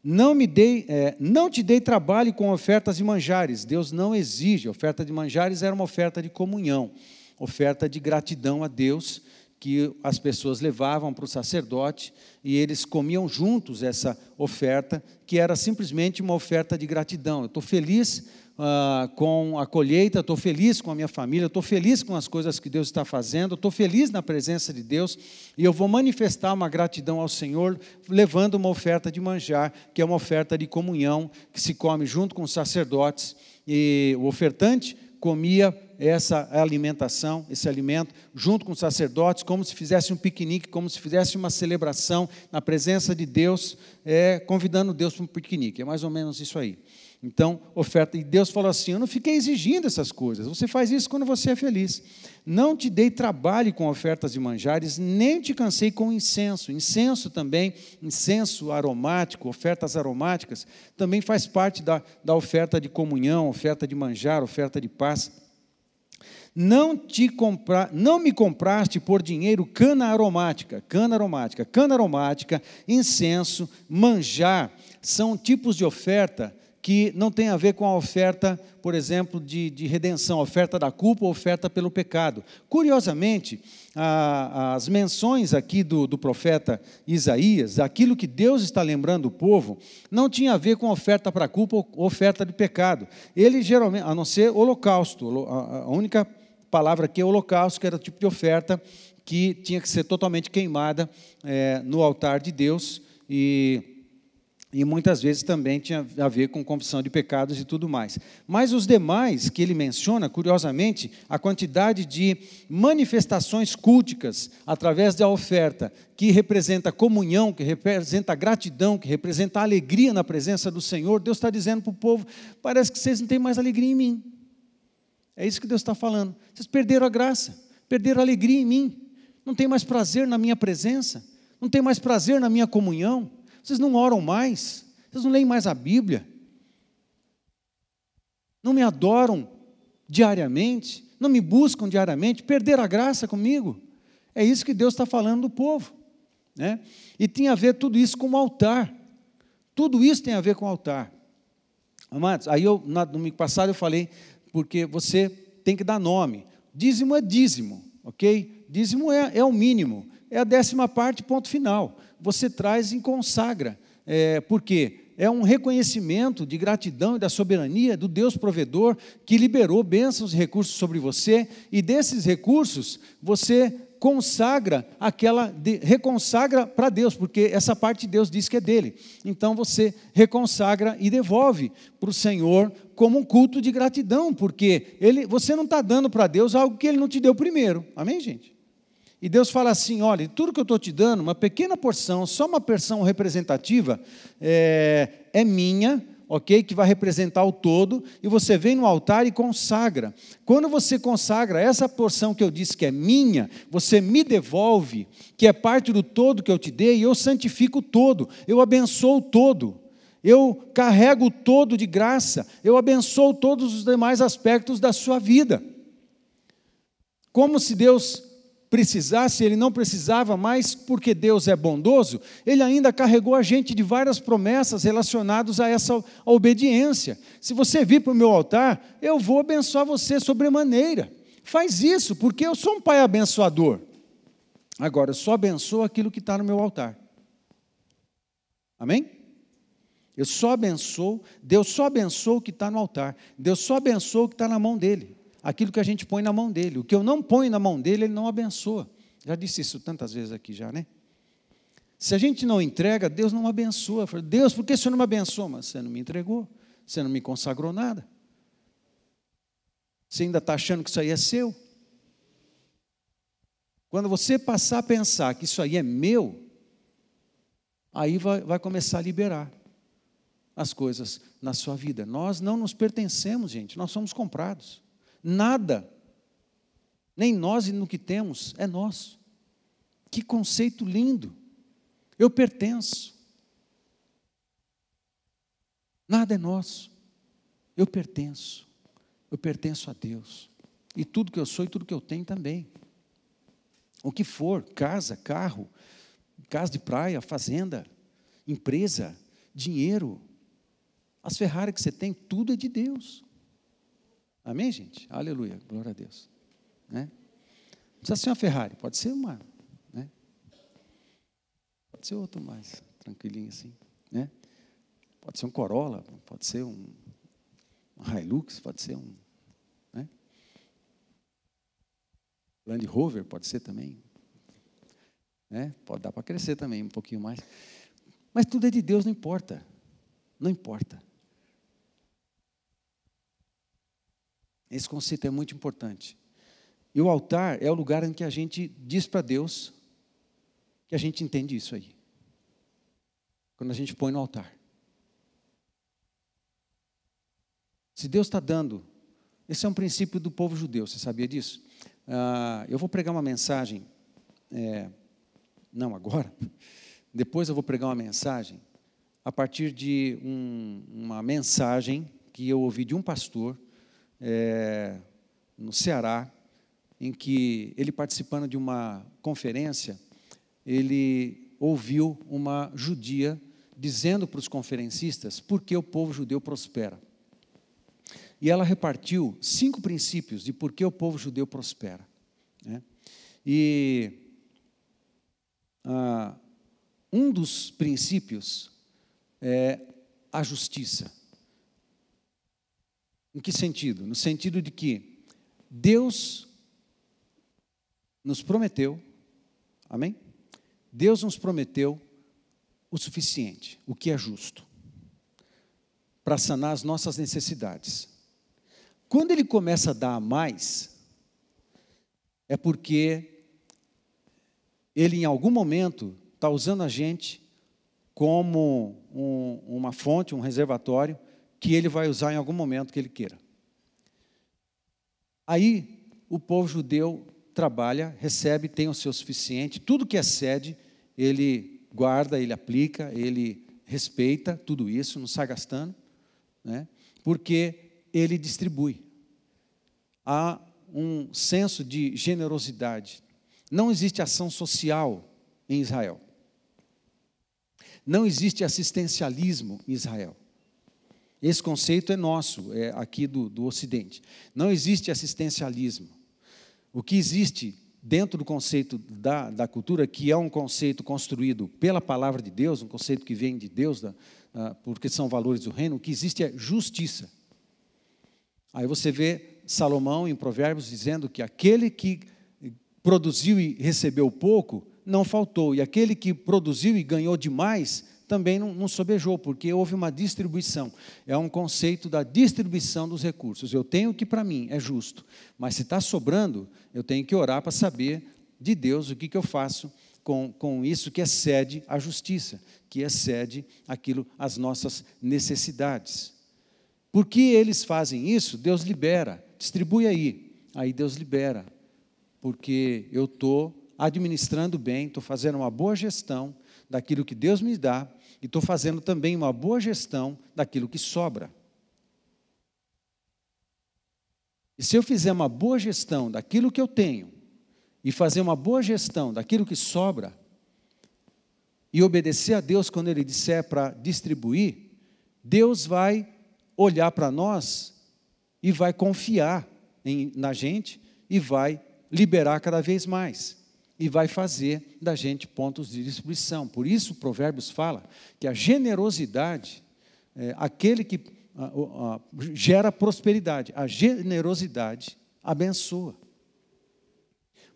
não me dei, é, não te dei trabalho com ofertas de manjares. Deus não exige. A oferta de manjares era uma oferta de comunhão, oferta de gratidão a Deus que as pessoas levavam para o sacerdote e eles comiam juntos essa oferta, que era simplesmente uma oferta de gratidão. Eu estou feliz uh, com a colheita, estou feliz com a minha família, estou feliz com as coisas que Deus está fazendo, estou feliz na presença de Deus e eu vou manifestar uma gratidão ao Senhor levando uma oferta de manjar, que é uma oferta de comunhão que se come junto com os sacerdotes e o ofertante comia essa alimentação, esse alimento, junto com os sacerdotes, como se fizesse um piquenique, como se fizesse uma celebração na presença de Deus, é, convidando Deus para um piquenique. É mais ou menos isso aí. Então, oferta. E Deus falou assim: Eu não fiquei exigindo essas coisas. Você faz isso quando você é feliz. Não te dei trabalho com ofertas de manjares, nem te cansei com incenso. Incenso também, incenso aromático, ofertas aromáticas, também faz parte da, da oferta de comunhão, oferta de manjar, oferta de paz. Não, te compra, não me compraste por dinheiro cana aromática, cana aromática, cana aromática, incenso, manjar, são tipos de oferta que não tem a ver com a oferta, por exemplo, de, de redenção, oferta da culpa oferta pelo pecado. Curiosamente, a, as menções aqui do, do profeta Isaías, aquilo que Deus está lembrando o povo, não tinha a ver com oferta para culpa ou oferta de pecado. Ele geralmente, a não ser holocausto, a, única palavra aqui é holocausto, que era o tipo de oferta que tinha que ser totalmente queimada é, no altar de Deus e e muitas vezes também tinha a ver com confissão de pecados e tudo mais. Mas os demais que ele menciona, curiosamente, a quantidade de manifestações culticas através da oferta, que representa comunhão, que representa gratidão, que representa alegria na presença do Senhor, Deus está dizendo para o povo: parece que vocês não têm mais alegria em mim. É isso que Deus está falando. Vocês perderam a graça, perderam a alegria em mim, não tem mais prazer na minha presença, não tem mais prazer na minha comunhão. Vocês não oram mais? Vocês não leem mais a Bíblia? Não me adoram diariamente? Não me buscam diariamente? Perderam a graça comigo? É isso que Deus está falando do povo. Né? E tem a ver tudo isso com o altar. Tudo isso tem a ver com o altar. Amados, aí eu, no domingo passado eu falei, porque você tem que dar nome. Dízimo é dízimo, ok? Dízimo é, é o mínimo, é a décima parte, ponto final você traz e consagra. É, por quê? É um reconhecimento de gratidão e da soberania do Deus provedor que liberou bênçãos e recursos sobre você, e desses recursos você consagra aquela, de, reconsagra para Deus, porque essa parte Deus diz que é dele. Então você reconsagra e devolve para o Senhor como um culto de gratidão, porque ele, você não está dando para Deus algo que ele não te deu primeiro. Amém, gente? E Deus fala assim: olha, tudo que eu estou te dando, uma pequena porção, só uma porção representativa, é, é minha, ok? Que vai representar o todo, e você vem no altar e consagra. Quando você consagra essa porção que eu disse que é minha, você me devolve, que é parte do todo que eu te dei, e eu santifico o todo, eu abençoo o todo. Eu carrego o todo de graça, eu abençoo todos os demais aspectos da sua vida. Como se Deus precisasse, ele não precisava mais, porque Deus é bondoso, ele ainda carregou a gente de várias promessas relacionadas a essa obediência. Se você vir para o meu altar, eu vou abençoar você sobremaneira. Faz isso, porque eu sou um pai abençoador. Agora, eu só abençoo aquilo que está no meu altar. Amém? Eu só abençoo, Deus só abençoa o que está no altar. Deus só abençoa o que está na mão dele aquilo que a gente põe na mão dele. O que eu não ponho na mão dele, ele não abençoa. Já disse isso tantas vezes aqui já, né? Se a gente não entrega, Deus não abençoa. Deus, por que o Senhor não me abençoa? Mas você não me entregou, você não me consagrou nada. Você ainda está achando que isso aí é seu? Quando você passar a pensar que isso aí é meu, aí vai, vai começar a liberar as coisas na sua vida. Nós não nos pertencemos, gente, nós somos comprados. Nada, nem nós e no que temos, é nosso. Que conceito lindo. Eu pertenço. Nada é nosso. Eu pertenço. Eu pertenço a Deus. E tudo que eu sou e tudo que eu tenho também. O que for, casa, carro, casa de praia, fazenda, empresa, dinheiro, as Ferrari que você tem, tudo é de Deus. Amém, gente? Aleluia, glória a Deus. Né? Não precisa ser uma Ferrari, pode ser uma. Né? Pode ser outro mais tranquilinho assim. Né? Pode ser um Corolla, pode ser um, um Hilux, pode ser um. Né? Land Rover pode ser também. Né? Pode dar para crescer também um pouquinho mais. Mas tudo é de Deus, não importa. Não importa. Esse conceito é muito importante. E o altar é o lugar em que a gente diz para Deus que a gente entende isso aí. Quando a gente põe no altar. Se Deus está dando, esse é um princípio do povo judeu, você sabia disso? Ah, eu vou pregar uma mensagem, é, não agora, depois eu vou pregar uma mensagem a partir de um, uma mensagem que eu ouvi de um pastor é, no Ceará, em que ele participando de uma conferência, ele ouviu uma judia dizendo para os conferencistas por que o povo judeu prospera. E ela repartiu cinco princípios de por que o povo judeu prospera. Né? E ah, um dos princípios é a justiça. Em que sentido? No sentido de que Deus nos prometeu, amém? Deus nos prometeu o suficiente, o que é justo, para sanar as nossas necessidades. Quando Ele começa a dar a mais, é porque Ele, em algum momento, está usando a gente como um, uma fonte, um reservatório, que Ele vai usar em algum momento que Ele queira. Aí, o povo judeu trabalha, recebe, tem o seu suficiente, tudo que excede, ele guarda, ele aplica, ele respeita tudo isso, não sai gastando, né? porque ele distribui. Há um senso de generosidade. Não existe ação social em Israel. Não existe assistencialismo em Israel. Esse conceito é nosso, é aqui do, do Ocidente. Não existe assistencialismo. O que existe dentro do conceito da, da cultura, que é um conceito construído pela palavra de Deus, um conceito que vem de Deus, da, uh, porque são valores do reino, o que existe é justiça. Aí você vê Salomão em Provérbios dizendo que aquele que produziu e recebeu pouco, não faltou, e aquele que produziu e ganhou demais, também não, não sobejou, porque houve uma distribuição. É um conceito da distribuição dos recursos. Eu tenho o que para mim é justo, mas se está sobrando, eu tenho que orar para saber de Deus o que, que eu faço com, com isso que excede a justiça, que excede aquilo, as nossas necessidades. Por que eles fazem isso? Deus libera, distribui aí, aí Deus libera, porque eu estou administrando bem, estou fazendo uma boa gestão daquilo que Deus me dá e estou fazendo também uma boa gestão daquilo que sobra. E se eu fizer uma boa gestão daquilo que eu tenho, e fazer uma boa gestão daquilo que sobra, e obedecer a Deus quando Ele disser para distribuir, Deus vai olhar para nós e vai confiar em, na gente e vai liberar cada vez mais e vai fazer da gente pontos de distribuição. Por isso, Provérbios fala que a generosidade é aquele que gera prosperidade. A generosidade abençoa.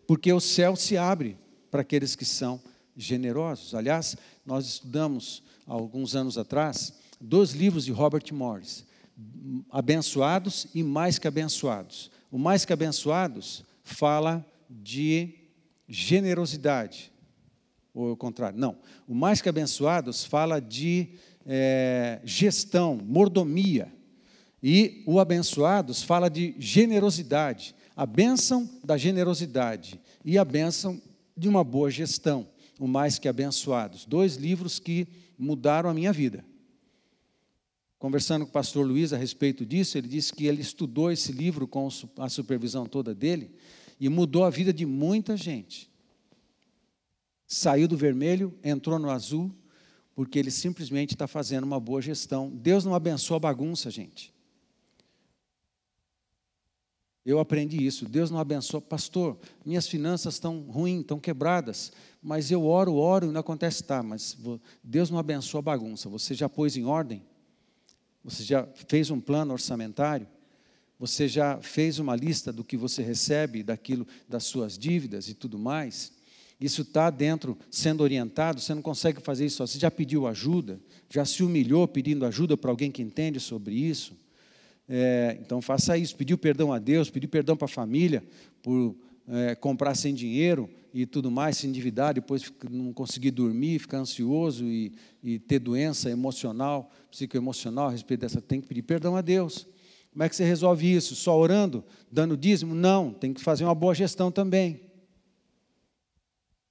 Porque o céu se abre para aqueles que são generosos. Aliás, nós estudamos há alguns anos atrás dois livros de Robert Morris, Abençoados e Mais que Abençoados. O Mais que Abençoados fala de generosidade. Ou o contrário, não. O mais que abençoados fala de é, gestão, mordomia. E o abençoados fala de generosidade. A bênção da generosidade e a bênção de uma boa gestão. O mais que abençoados. Dois livros que mudaram a minha vida. Conversando com o pastor Luiz a respeito disso, ele disse que ele estudou esse livro com a supervisão toda dele e mudou a vida de muita gente. Saiu do vermelho, entrou no azul, porque ele simplesmente está fazendo uma boa gestão. Deus não abençoa a bagunça, gente. Eu aprendi isso. Deus não abençoa. Pastor, minhas finanças estão ruins, estão quebradas. Mas eu oro, oro e não acontece. Tá, mas Deus não abençoa a bagunça. Você já pôs em ordem? Você já fez um plano orçamentário? Você já fez uma lista do que você recebe, daquilo, das suas dívidas e tudo mais? Isso está dentro, sendo orientado, você não consegue fazer isso só. Você já pediu ajuda? Já se humilhou pedindo ajuda para alguém que entende sobre isso? É, então faça isso. Pediu perdão a Deus, pediu perdão para a família por é, comprar sem dinheiro e tudo mais, se endividar, depois não conseguir dormir, ficar ansioso e, e ter doença emocional, psicoemocional a respeito dessa. Tem que pedir perdão a Deus. Como é que você resolve isso? Só orando? Dando dízimo? Não, tem que fazer uma boa gestão também.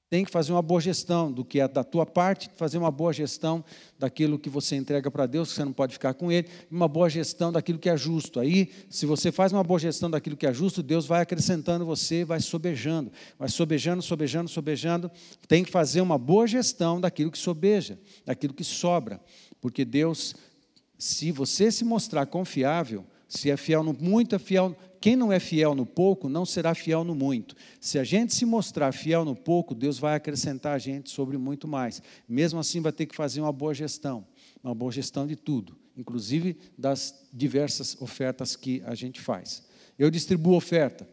tem que fazer uma boa gestão do que é da tua parte, fazer uma boa gestão daquilo que você entrega para Deus, que você não pode ficar com Ele, e uma boa gestão daquilo que é justo. Aí, se você faz uma boa gestão daquilo que é justo, Deus vai acrescentando você, vai sobejando, vai sobejando, sobejando, sobejando. Tem que fazer uma boa gestão daquilo que sobeja, daquilo que sobra, porque Deus, se você se mostrar confiável, se é fiel no muito, é fiel quem não é fiel no pouco não será fiel no muito. Se a gente se mostrar fiel no pouco, Deus vai acrescentar a gente sobre muito mais. Mesmo assim, vai ter que fazer uma boa gestão, uma boa gestão de tudo, inclusive das diversas ofertas que a gente faz. Eu distribuo oferta.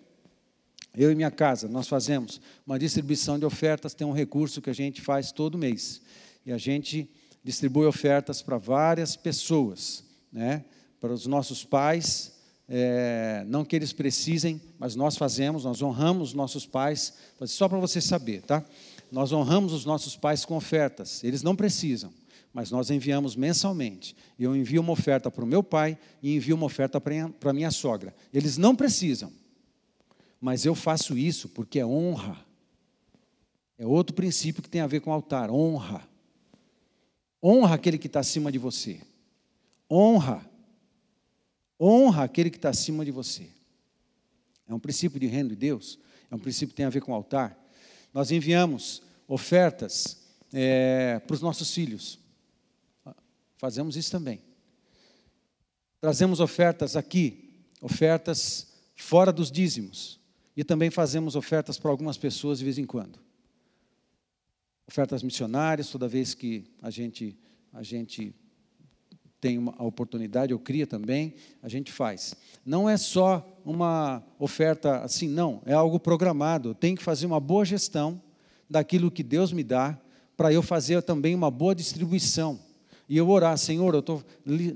Eu e minha casa, nós fazemos uma distribuição de ofertas, tem um recurso que a gente faz todo mês. E a gente distribui ofertas para várias pessoas, né? Para os nossos pais, é, não que eles precisem, mas nós fazemos, nós honramos nossos pais, só para você saber, tá? Nós honramos os nossos pais com ofertas, eles não precisam, mas nós enviamos mensalmente. Eu envio uma oferta para o meu pai e envio uma oferta para a minha sogra. Eles não precisam, mas eu faço isso porque é honra. É outro princípio que tem a ver com altar: honra. Honra aquele que está acima de você. Honra Honra aquele que está acima de você. É um princípio de reino de Deus, é um princípio que tem a ver com o altar. Nós enviamos ofertas é, para os nossos filhos. Fazemos isso também. Trazemos ofertas aqui, ofertas fora dos dízimos. E também fazemos ofertas para algumas pessoas de vez em quando. Ofertas missionárias, toda vez que a gente, a gente tem uma, a oportunidade, eu cria também, a gente faz. Não é só uma oferta assim, não, é algo programado. Tenho que fazer uma boa gestão daquilo que Deus me dá, para eu fazer também uma boa distribuição. E eu orar, Senhor, eu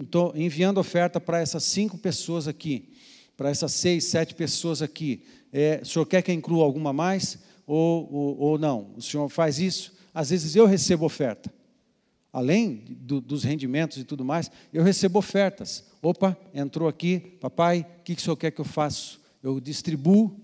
estou enviando oferta para essas cinco pessoas aqui, para essas seis, sete pessoas aqui. É, o Senhor quer que eu inclua alguma mais? Ou, ou, ou não? O Senhor faz isso? Às vezes eu recebo oferta além do, dos rendimentos e tudo mais, eu recebo ofertas. Opa, entrou aqui, papai, o que, que o senhor quer que eu faça? Eu distribuo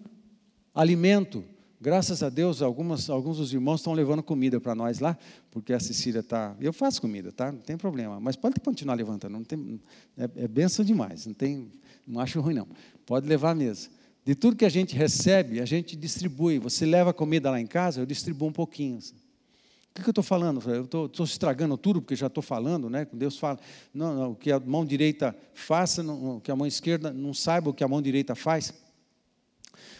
alimento. Graças a Deus, algumas, alguns dos irmãos estão levando comida para nós lá, porque a Cecília está. Eu faço comida, tá? Não tem problema. Mas pode continuar levantando, não tem, é, é benção demais, não, tem, não acho ruim, não. Pode levar mesmo. De tudo que a gente recebe, a gente distribui. Você leva comida lá em casa, eu distribuo um pouquinho. O que eu estou falando? Eu estou estragando tudo porque já estou falando, né? Deus fala, não, não, o que a mão direita faça, não, o que a mão esquerda não saiba o que a mão direita faz.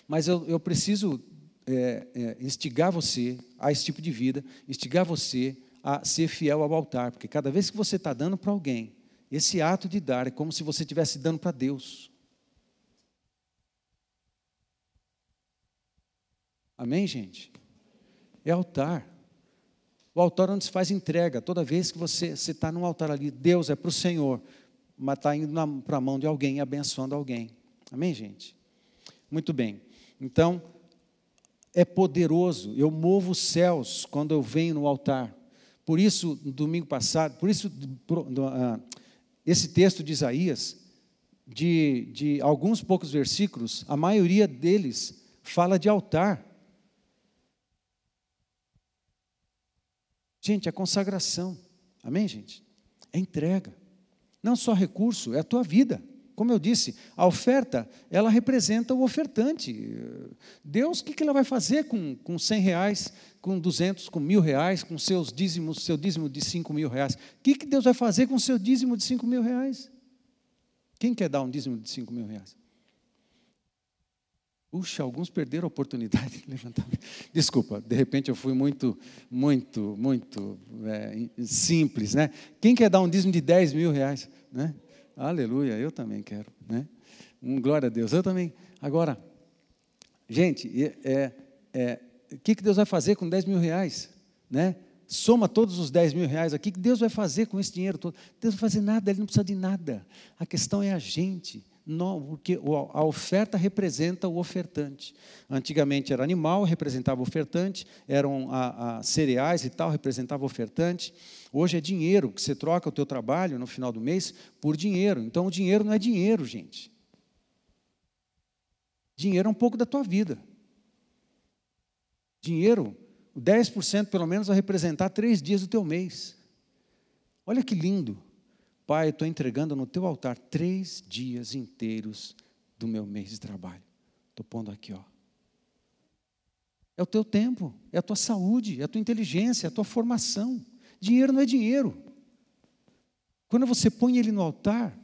Mas eu, eu preciso é, é, instigar você a esse tipo de vida, instigar você a ser fiel ao altar, porque cada vez que você está dando para alguém, esse ato de dar é como se você estivesse dando para Deus. Amém, gente? É altar. O altar onde se faz entrega. Toda vez que você está num altar ali, Deus é para o Senhor, mas está indo para a mão de alguém, abençoando alguém. Amém, gente? Muito bem. Então, é poderoso. Eu movo os céus quando eu venho no altar. Por isso, domingo passado, por isso, ah, esse texto de Isaías, de, de alguns poucos versículos, a maioria deles fala de altar. Gente, é consagração. Amém, gente? É entrega. Não só recurso, é a tua vida. Como eu disse, a oferta, ela representa o ofertante. Deus, o que, que ela vai fazer com, com 100 reais, com 200, com mil reais, com seus dízimos, seu dízimo de 5 mil reais? O que, que Deus vai fazer com seu dízimo de 5 mil reais? Quem quer dar um dízimo de 5 mil reais? Puxa, alguns perderam a oportunidade de levantar. Desculpa, de repente eu fui muito, muito, muito é, simples, né? Quem quer dar um dízimo de 10 mil reais? Né? Aleluia, eu também quero, né? Um, glória a Deus, eu também. Agora, gente, é, é, o que, que Deus vai fazer com 10 mil reais? Né? Soma todos os 10 mil reais aqui, o que Deus vai fazer com esse dinheiro todo? Deus não vai fazer nada, Ele não precisa de nada. A questão é a gente porque a oferta representa o ofertante. Antigamente era animal, representava o ofertante, eram a, a cereais e tal, representava o ofertante. Hoje é dinheiro, que você troca o teu trabalho no final do mês por dinheiro. Então o dinheiro não é dinheiro, gente. Dinheiro é um pouco da tua vida. Dinheiro, O 10% pelo menos vai representar três dias do teu mês. Olha que lindo. Pai, estou entregando no teu altar três dias inteiros do meu mês de trabalho. Estou pondo aqui, ó. É o teu tempo, é a tua saúde, é a tua inteligência, é a tua formação. Dinheiro não é dinheiro. Quando você põe ele no altar,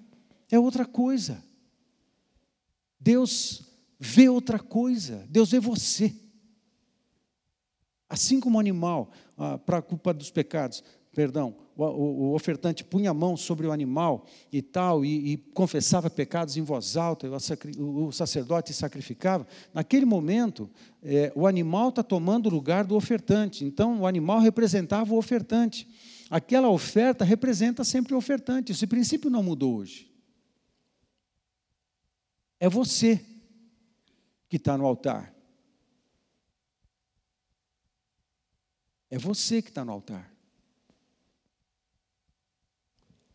é outra coisa. Deus vê outra coisa, Deus vê você. Assim como o animal, ah, para a culpa dos pecados, perdão, o, o, ofertante punha a mão sobre o animal e tal, e, e confessava pecados em voz alta, o, o sacerdote sacrificava. Naquele momento, é, o animal está tomando o lugar do ofertante, então o animal representava o ofertante. Aquela oferta representa sempre o ofertante, esse princípio não mudou hoje. É você que está no altar. É você que está no altar.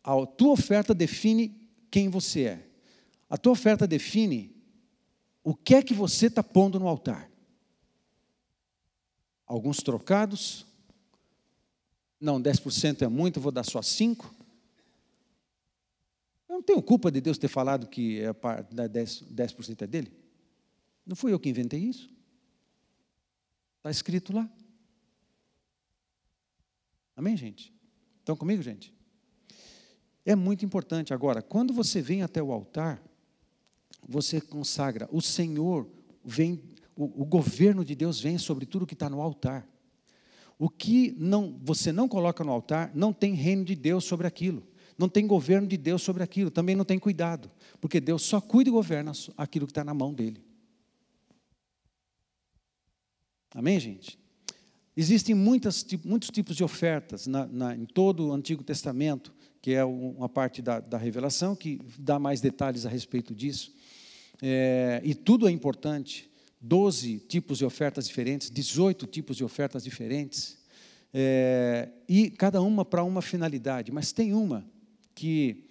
A tua oferta define quem você é. A tua oferta define o que é que você está pondo no altar. Alguns trocados. Não, 10% é muito, vou dar só 5%. Eu não tenho culpa de Deus ter falado que é 10%, 10 é dele. Não fui eu que inventei isso. Está escrito lá. Amém, gente? Estão comigo, gente? É muito importante. Agora, quando você vem até o altar, você consagra. O Senhor vem, o, o governo de Deus vem sobre tudo que está no altar. O que não, você não coloca no altar, não tem reino de Deus sobre aquilo. Não tem governo de Deus sobre aquilo. Também não tem cuidado. Porque Deus só cuida e governa aquilo que está na mão dele. Amém, gente? Existem muitas, muitos tipos de ofertas na, na, em todo o Antigo Testamento, que é uma parte da, da revelação, que dá mais detalhes a respeito disso. É, e tudo é importante. Doze tipos de ofertas diferentes, 18 tipos de ofertas diferentes, é, e cada uma para uma finalidade. Mas tem uma que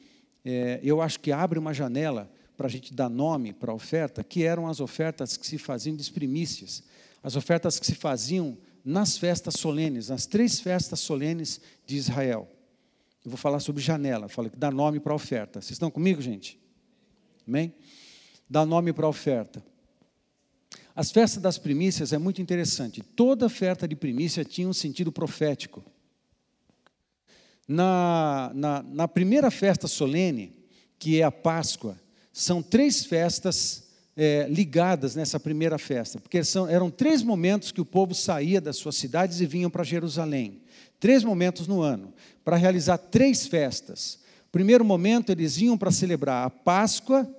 é, eu acho que abre uma janela para a gente dar nome para a oferta, que eram as ofertas que se faziam de primícias, as ofertas que se faziam nas festas solenes, nas três festas solenes de Israel. Eu vou falar sobre janela, falo que dá nome para a oferta. Vocês estão comigo, gente? Amém? Dá nome para a oferta. As festas das primícias é muito interessante. Toda oferta de primícia tinha um sentido profético. Na, na, na primeira festa solene, que é a Páscoa, são três festas é, ligadas nessa primeira festa, porque são, eram três momentos que o povo saía das suas cidades e vinham para Jerusalém. Três momentos no ano, para realizar três festas. Primeiro momento, eles vinham para celebrar a Páscoa,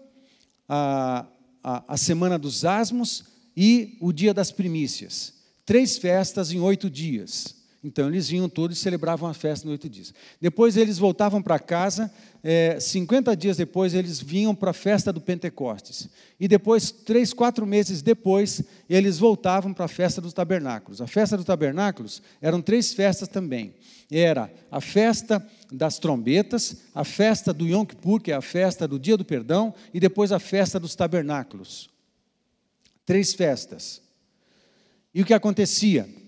a, a, a Semana dos Asmos e o Dia das Primícias. Três festas em oito dias. Então eles vinham todos e celebravam a festa em oito dias. Depois eles voltavam para casa, é, 50 dias depois eles vinham para a festa do Pentecostes. E depois, três, quatro meses depois, eles voltavam para a festa dos tabernáculos. A festa dos tabernáculos eram três festas também. Era a festa das trombetas, a festa do Yom Kippur, que é a festa do dia do perdão, e depois a festa dos tabernáculos. Três festas. E o que acontecia?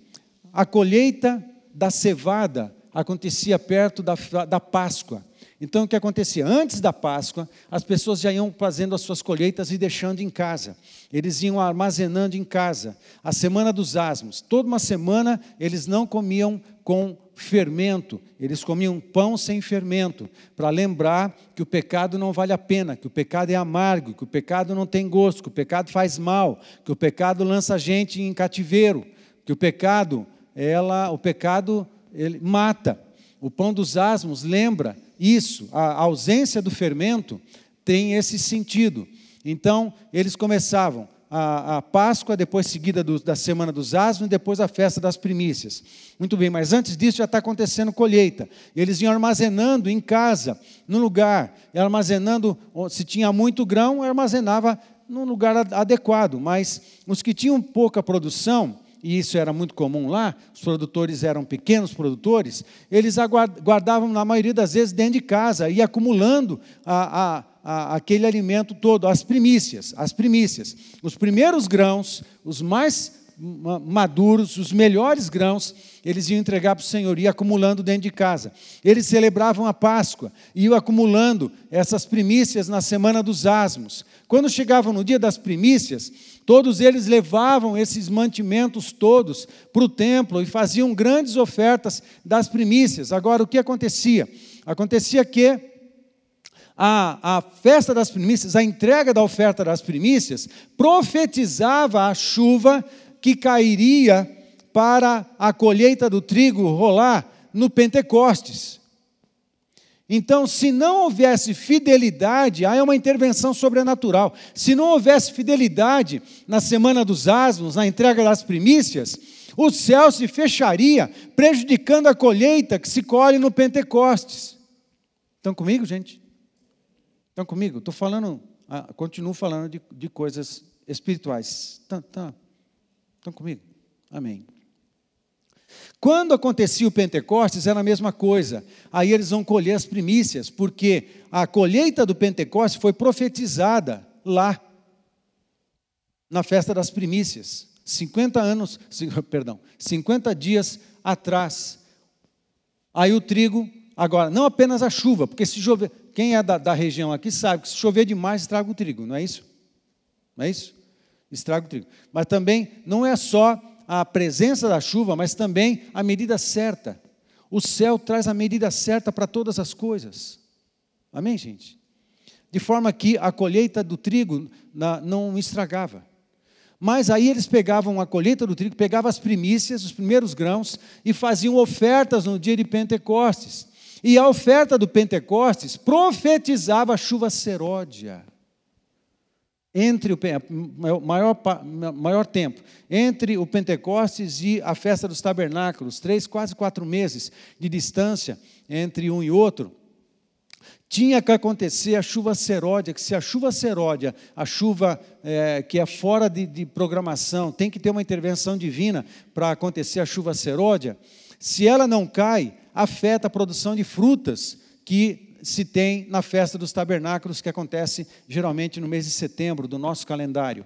A colheita da cevada acontecia perto da, da Páscoa. Então, o que acontecia? Antes da Páscoa, as pessoas já iam fazendo as suas colheitas e deixando em casa. Eles iam armazenando em casa. A semana dos asmos. Toda uma semana eles não comiam com fermento, eles comiam pão sem fermento, para lembrar que o pecado não vale a pena, que o pecado é amargo, que o pecado não tem gosto, que o pecado faz mal, que o pecado lança a gente em cativeiro, que o pecado ela, o pecado ele mata. O pão dos asmos lembra isso, a ausência do fermento tem esse sentido. Então, eles começavam a, a Páscoa, depois seguida do, da Semana dos Asmos, e depois a festa das primícias. Muito bem, mas antes disso já está acontecendo colheita. Eles iam armazenando em casa, no lugar, armazenando, se tinha muito grão, armazenava num lugar adequado, mas os que tinham pouca produção, e isso era muito comum lá, os produtores eram pequenos produtores, eles guardavam, na maioria das vezes, dentro de casa, e acumulando a, a, a, aquele alimento todo, as primícias, as primícias. Os primeiros grãos, os mais maduros, os melhores grãos, eles iam entregar para o Senhor, e acumulando dentro de casa. Eles celebravam a Páscoa, iam acumulando essas primícias na semana dos asmos. Quando chegavam no dia das primícias, todos eles levavam esses mantimentos todos para o templo e faziam grandes ofertas das primícias. Agora, o que acontecia? Acontecia que a, a festa das primícias, a entrega da oferta das primícias, profetizava a chuva que cairia para a colheita do trigo rolar no Pentecostes. Então, se não houvesse fidelidade, aí é uma intervenção sobrenatural. Se não houvesse fidelidade na semana dos asmos, na entrega das primícias, o céu se fecharia, prejudicando a colheita que se colhe no Pentecostes. Estão comigo, gente? Estão comigo? Estou falando, ah, continuo falando de, de coisas espirituais. Estão, estão, estão comigo? Amém. Quando acontecia o Pentecostes, era a mesma coisa. Aí eles vão colher as primícias, porque a colheita do Pentecostes foi profetizada lá, na festa das primícias. 50 anos, perdão, 50 dias atrás. Aí o trigo, agora, não apenas a chuva, porque se chover, quem é da, da região aqui sabe que se chover demais, estraga o trigo, não é isso? Não é isso? Estraga o trigo. Mas também não é só a presença da chuva, mas também a medida certa. O céu traz a medida certa para todas as coisas. Amém, gente? De forma que a colheita do trigo não estragava. Mas aí eles pegavam a colheita do trigo, pegavam as primícias, os primeiros grãos, e faziam ofertas no dia de Pentecostes. E a oferta do Pentecostes profetizava a chuva seródia. Entre o maior, maior tempo, entre o Pentecostes e a festa dos tabernáculos, três, quase quatro meses de distância entre um e outro, tinha que acontecer a chuva seródia, que se a chuva seródia, a chuva é, que é fora de, de programação, tem que ter uma intervenção divina para acontecer a chuva seródia, se ela não cai, afeta a produção de frutas que se tem na festa dos tabernáculos, que acontece geralmente no mês de setembro do nosso calendário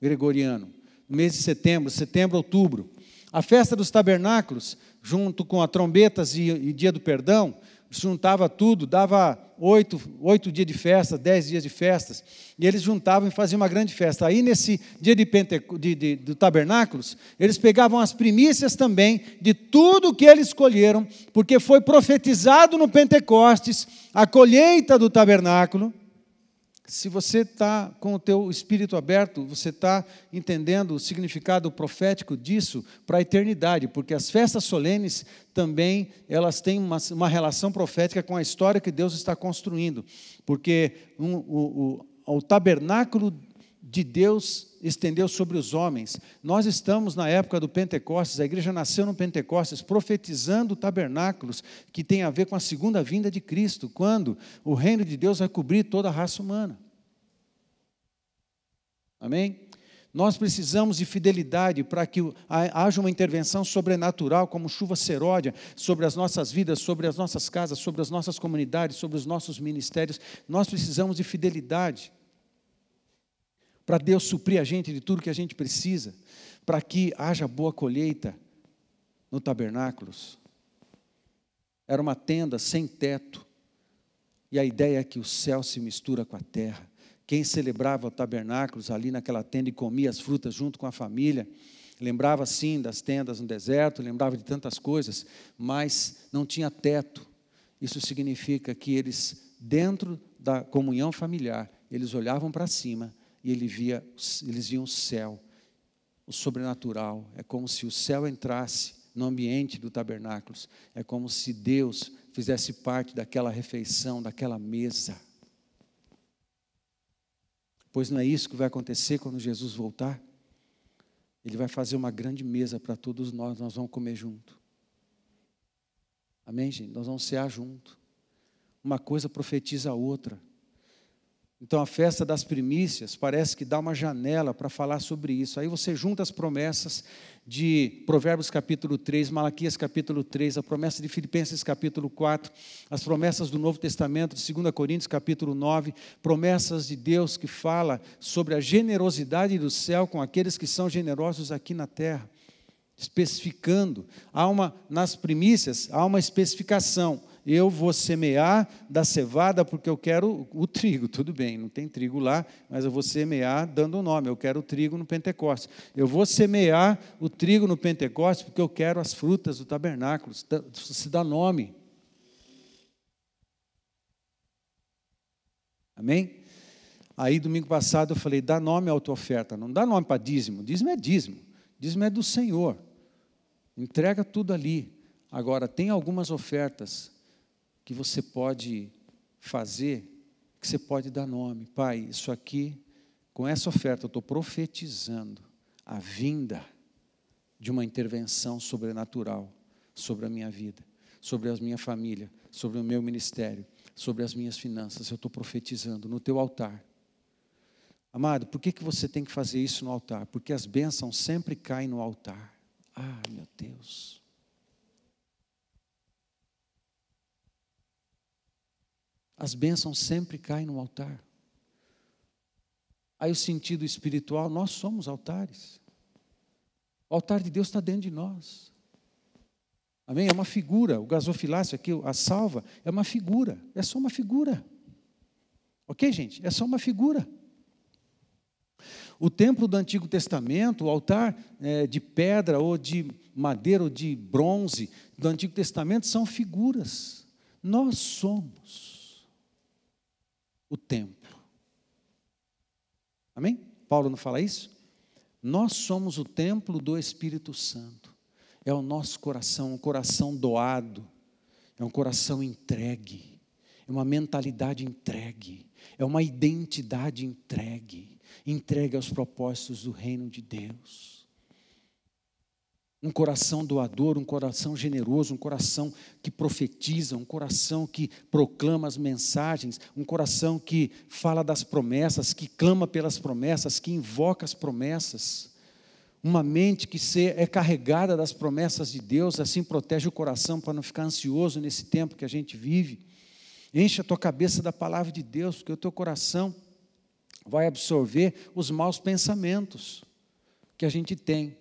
gregoriano. No mês de setembro, setembro, outubro. A festa dos tabernáculos, junto com a trombetas e, e dia do perdão, juntava tudo, dava oito, oito dias de festa, dez dias de festas, e eles juntavam e faziam uma grande festa. Aí, nesse dia de, Penteco, de, de, de tabernáculos, eles pegavam as primícias também de tudo que eles escolheram, porque foi profetizado no Pentecostes a colheita do tabernáculo, se você está com o teu espírito aberto, você está entendendo o significado profético disso para a eternidade, porque as festas solenes também elas têm uma, uma relação profética com a história que Deus está construindo, porque um, o, o, o tabernáculo de Deus estendeu sobre os homens. Nós estamos na época do Pentecostes, a igreja nasceu no Pentecostes, profetizando tabernáculos que tem a ver com a segunda vinda de Cristo, quando o reino de Deus vai cobrir toda a raça humana. Amém? Nós precisamos de fidelidade para que haja uma intervenção sobrenatural, como chuva seródia, sobre as nossas vidas, sobre as nossas casas, sobre as nossas comunidades, sobre os nossos ministérios. Nós precisamos de fidelidade para Deus suprir a gente de tudo que a gente precisa, para que haja boa colheita no tabernáculos. Era uma tenda sem teto, e a ideia é que o céu se mistura com a terra. Quem celebrava tabernáculos ali naquela tenda e comia as frutas junto com a família, lembrava sim das tendas no deserto, lembrava de tantas coisas, mas não tinha teto. Isso significa que eles, dentro da comunhão familiar, eles olhavam para cima e ele via, eles viam o céu, o sobrenatural. É como se o céu entrasse no ambiente do tabernáculo. É como se Deus fizesse parte daquela refeição, daquela mesa. Pois não é isso que vai acontecer quando Jesus voltar? Ele vai fazer uma grande mesa para todos nós, nós vamos comer junto. Amém, gente? Nós vamos cear junto. Uma coisa profetiza a outra. Então, a festa das primícias parece que dá uma janela para falar sobre isso. Aí você junta as promessas de Provérbios capítulo 3, Malaquias capítulo 3, a promessa de Filipenses capítulo 4, as promessas do Novo Testamento, de 2 Coríntios capítulo 9, promessas de Deus que fala sobre a generosidade do céu com aqueles que são generosos aqui na terra. Especificando, há uma, nas primícias, há uma especificação eu vou semear da cevada porque eu quero o trigo. Tudo bem, não tem trigo lá, mas eu vou semear dando o nome. Eu quero o trigo no Pentecostes. Eu vou semear o trigo no Pentecostes porque eu quero as frutas do tabernáculo. Se dá nome. Amém? Aí, domingo passado, eu falei: dá nome à tua oferta. Não dá nome para dízimo. Dízimo é dízimo. Dízimo é do Senhor. Entrega tudo ali. Agora, tem algumas ofertas que você pode fazer, que você pode dar nome. Pai, isso aqui, com essa oferta, eu estou profetizando a vinda de uma intervenção sobrenatural sobre a minha vida, sobre a minha família, sobre o meu ministério, sobre as minhas finanças. Eu estou profetizando no teu altar. Amado, por que, que você tem que fazer isso no altar? Porque as bênçãos sempre caem no altar. Ah, meu Deus. As bênçãos sempre caem no altar. Aí o sentido espiritual, nós somos altares. O altar de Deus está dentro de nós. Amém? É uma figura. O gasofilácio aqui, a salva, é uma figura. É só uma figura. Ok, gente? É só uma figura. O templo do Antigo Testamento, o altar é, de pedra ou de madeira ou de bronze do Antigo Testamento são figuras. Nós somos o templo. Amém? Paulo não fala isso? Nós somos o templo do Espírito Santo. É o nosso coração, um coração doado, é um coração entregue, é uma mentalidade entregue, é uma identidade entregue, entregue aos propósitos do reino de Deus um coração doador, um coração generoso, um coração que profetiza, um coração que proclama as mensagens, um coração que fala das promessas, que clama pelas promessas, que invoca as promessas. Uma mente que é carregada das promessas de Deus, assim protege o coração para não ficar ansioso nesse tempo que a gente vive. Enche a tua cabeça da palavra de Deus, porque o teu coração vai absorver os maus pensamentos que a gente tem.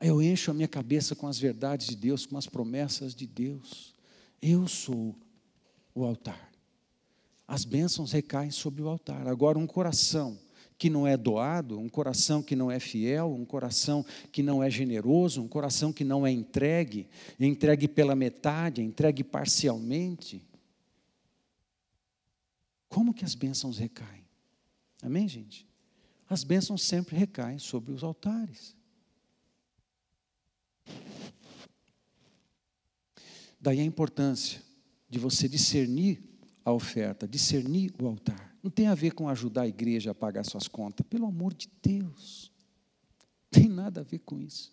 Eu encho a minha cabeça com as verdades de Deus, com as promessas de Deus. Eu sou o altar. As bênçãos recaem sobre o altar. Agora, um coração que não é doado, um coração que não é fiel, um coração que não é generoso, um coração que não é entregue, entregue pela metade, entregue parcialmente. Como que as bênçãos recaem? Amém, gente? As bênçãos sempre recaem sobre os altares. Daí a importância de você discernir a oferta, discernir o altar. Não tem a ver com ajudar a igreja a pagar suas contas, pelo amor de Deus. Tem nada a ver com isso.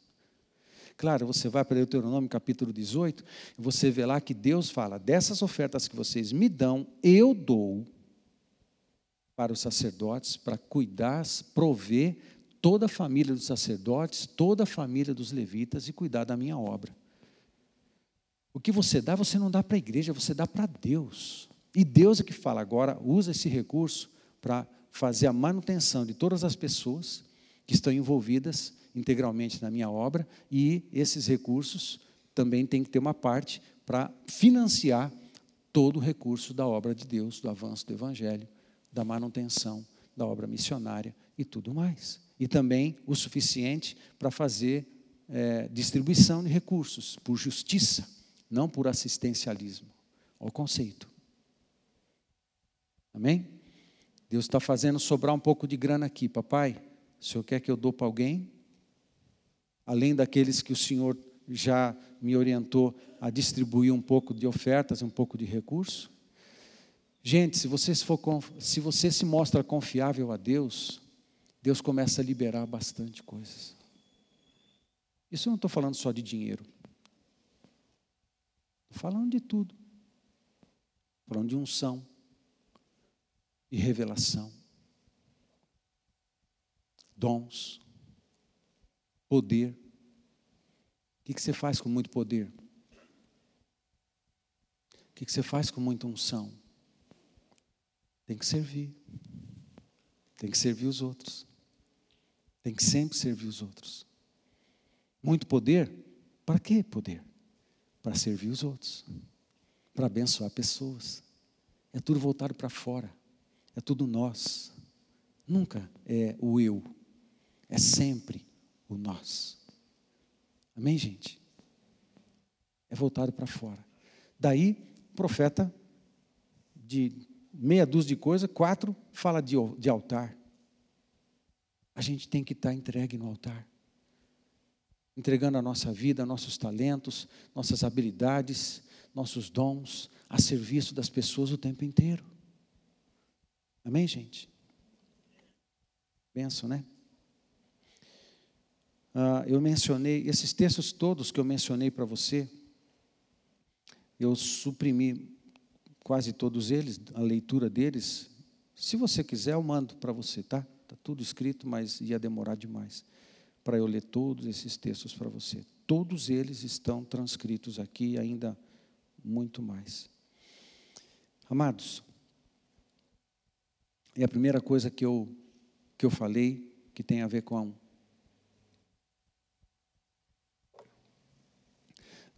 Claro, você vai para Deuteronômio capítulo 18, e você vê lá que Deus fala: dessas ofertas que vocês me dão, eu dou para os sacerdotes, para cuidar, prover toda a família dos sacerdotes, toda a família dos levitas e cuidar da minha obra. O que você dá, você não dá para a igreja, você dá para Deus. E Deus é que fala agora, usa esse recurso para fazer a manutenção de todas as pessoas que estão envolvidas integralmente na minha obra, e esses recursos também têm que ter uma parte para financiar todo o recurso da obra de Deus, do avanço do Evangelho, da manutenção da obra missionária e tudo mais. E também o suficiente para fazer é, distribuição de recursos por justiça não por assistencialismo. Olha o conceito. Amém? Deus está fazendo sobrar um pouco de grana aqui, papai. O senhor quer que eu dou para alguém? Além daqueles que o senhor já me orientou a distribuir um pouco de ofertas, um pouco de recurso? Gente, se você, se, for, se você se mostra confiável a Deus, Deus começa a liberar bastante coisas. Isso eu não estou falando só de dinheiro. Falando de tudo. Falando de unção, e revelação, dons, poder. O que você faz com muito poder? O que você faz com muita unção? Tem que servir. Tem que servir os outros. Tem que sempre servir os outros. Muito poder? Para que poder? Para servir os outros. Para abençoar pessoas. É tudo voltado para fora. É tudo nós. Nunca é o eu. É sempre o nós. Amém, gente? É voltado para fora. Daí, profeta de meia dúzia de coisas, quatro fala de, de altar. A gente tem que estar entregue no altar. Entregando a nossa vida, nossos talentos, nossas habilidades, nossos dons, a serviço das pessoas o tempo inteiro. Amém, gente? Penso, né? Ah, eu mencionei, esses textos todos que eu mencionei para você, eu suprimi quase todos eles, a leitura deles. Se você quiser, eu mando para você, tá? Está tudo escrito, mas ia demorar demais para eu ler todos esses textos para você. Todos eles estão transcritos aqui, ainda muito mais. Amados, e a primeira coisa que eu, que eu falei, que tem a ver com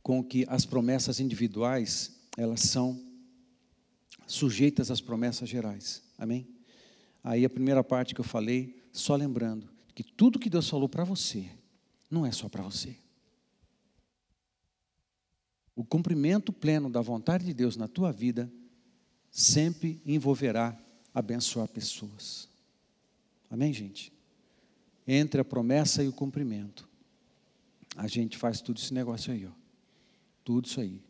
com que as promessas individuais, elas são sujeitas às promessas gerais. Amém? Aí a primeira parte que eu falei, só lembrando que tudo que Deus falou para você, não é só para você. O cumprimento pleno da vontade de Deus na tua vida sempre envolverá abençoar pessoas. Amém, gente? Entre a promessa e o cumprimento, a gente faz tudo esse negócio aí, ó. Tudo isso aí.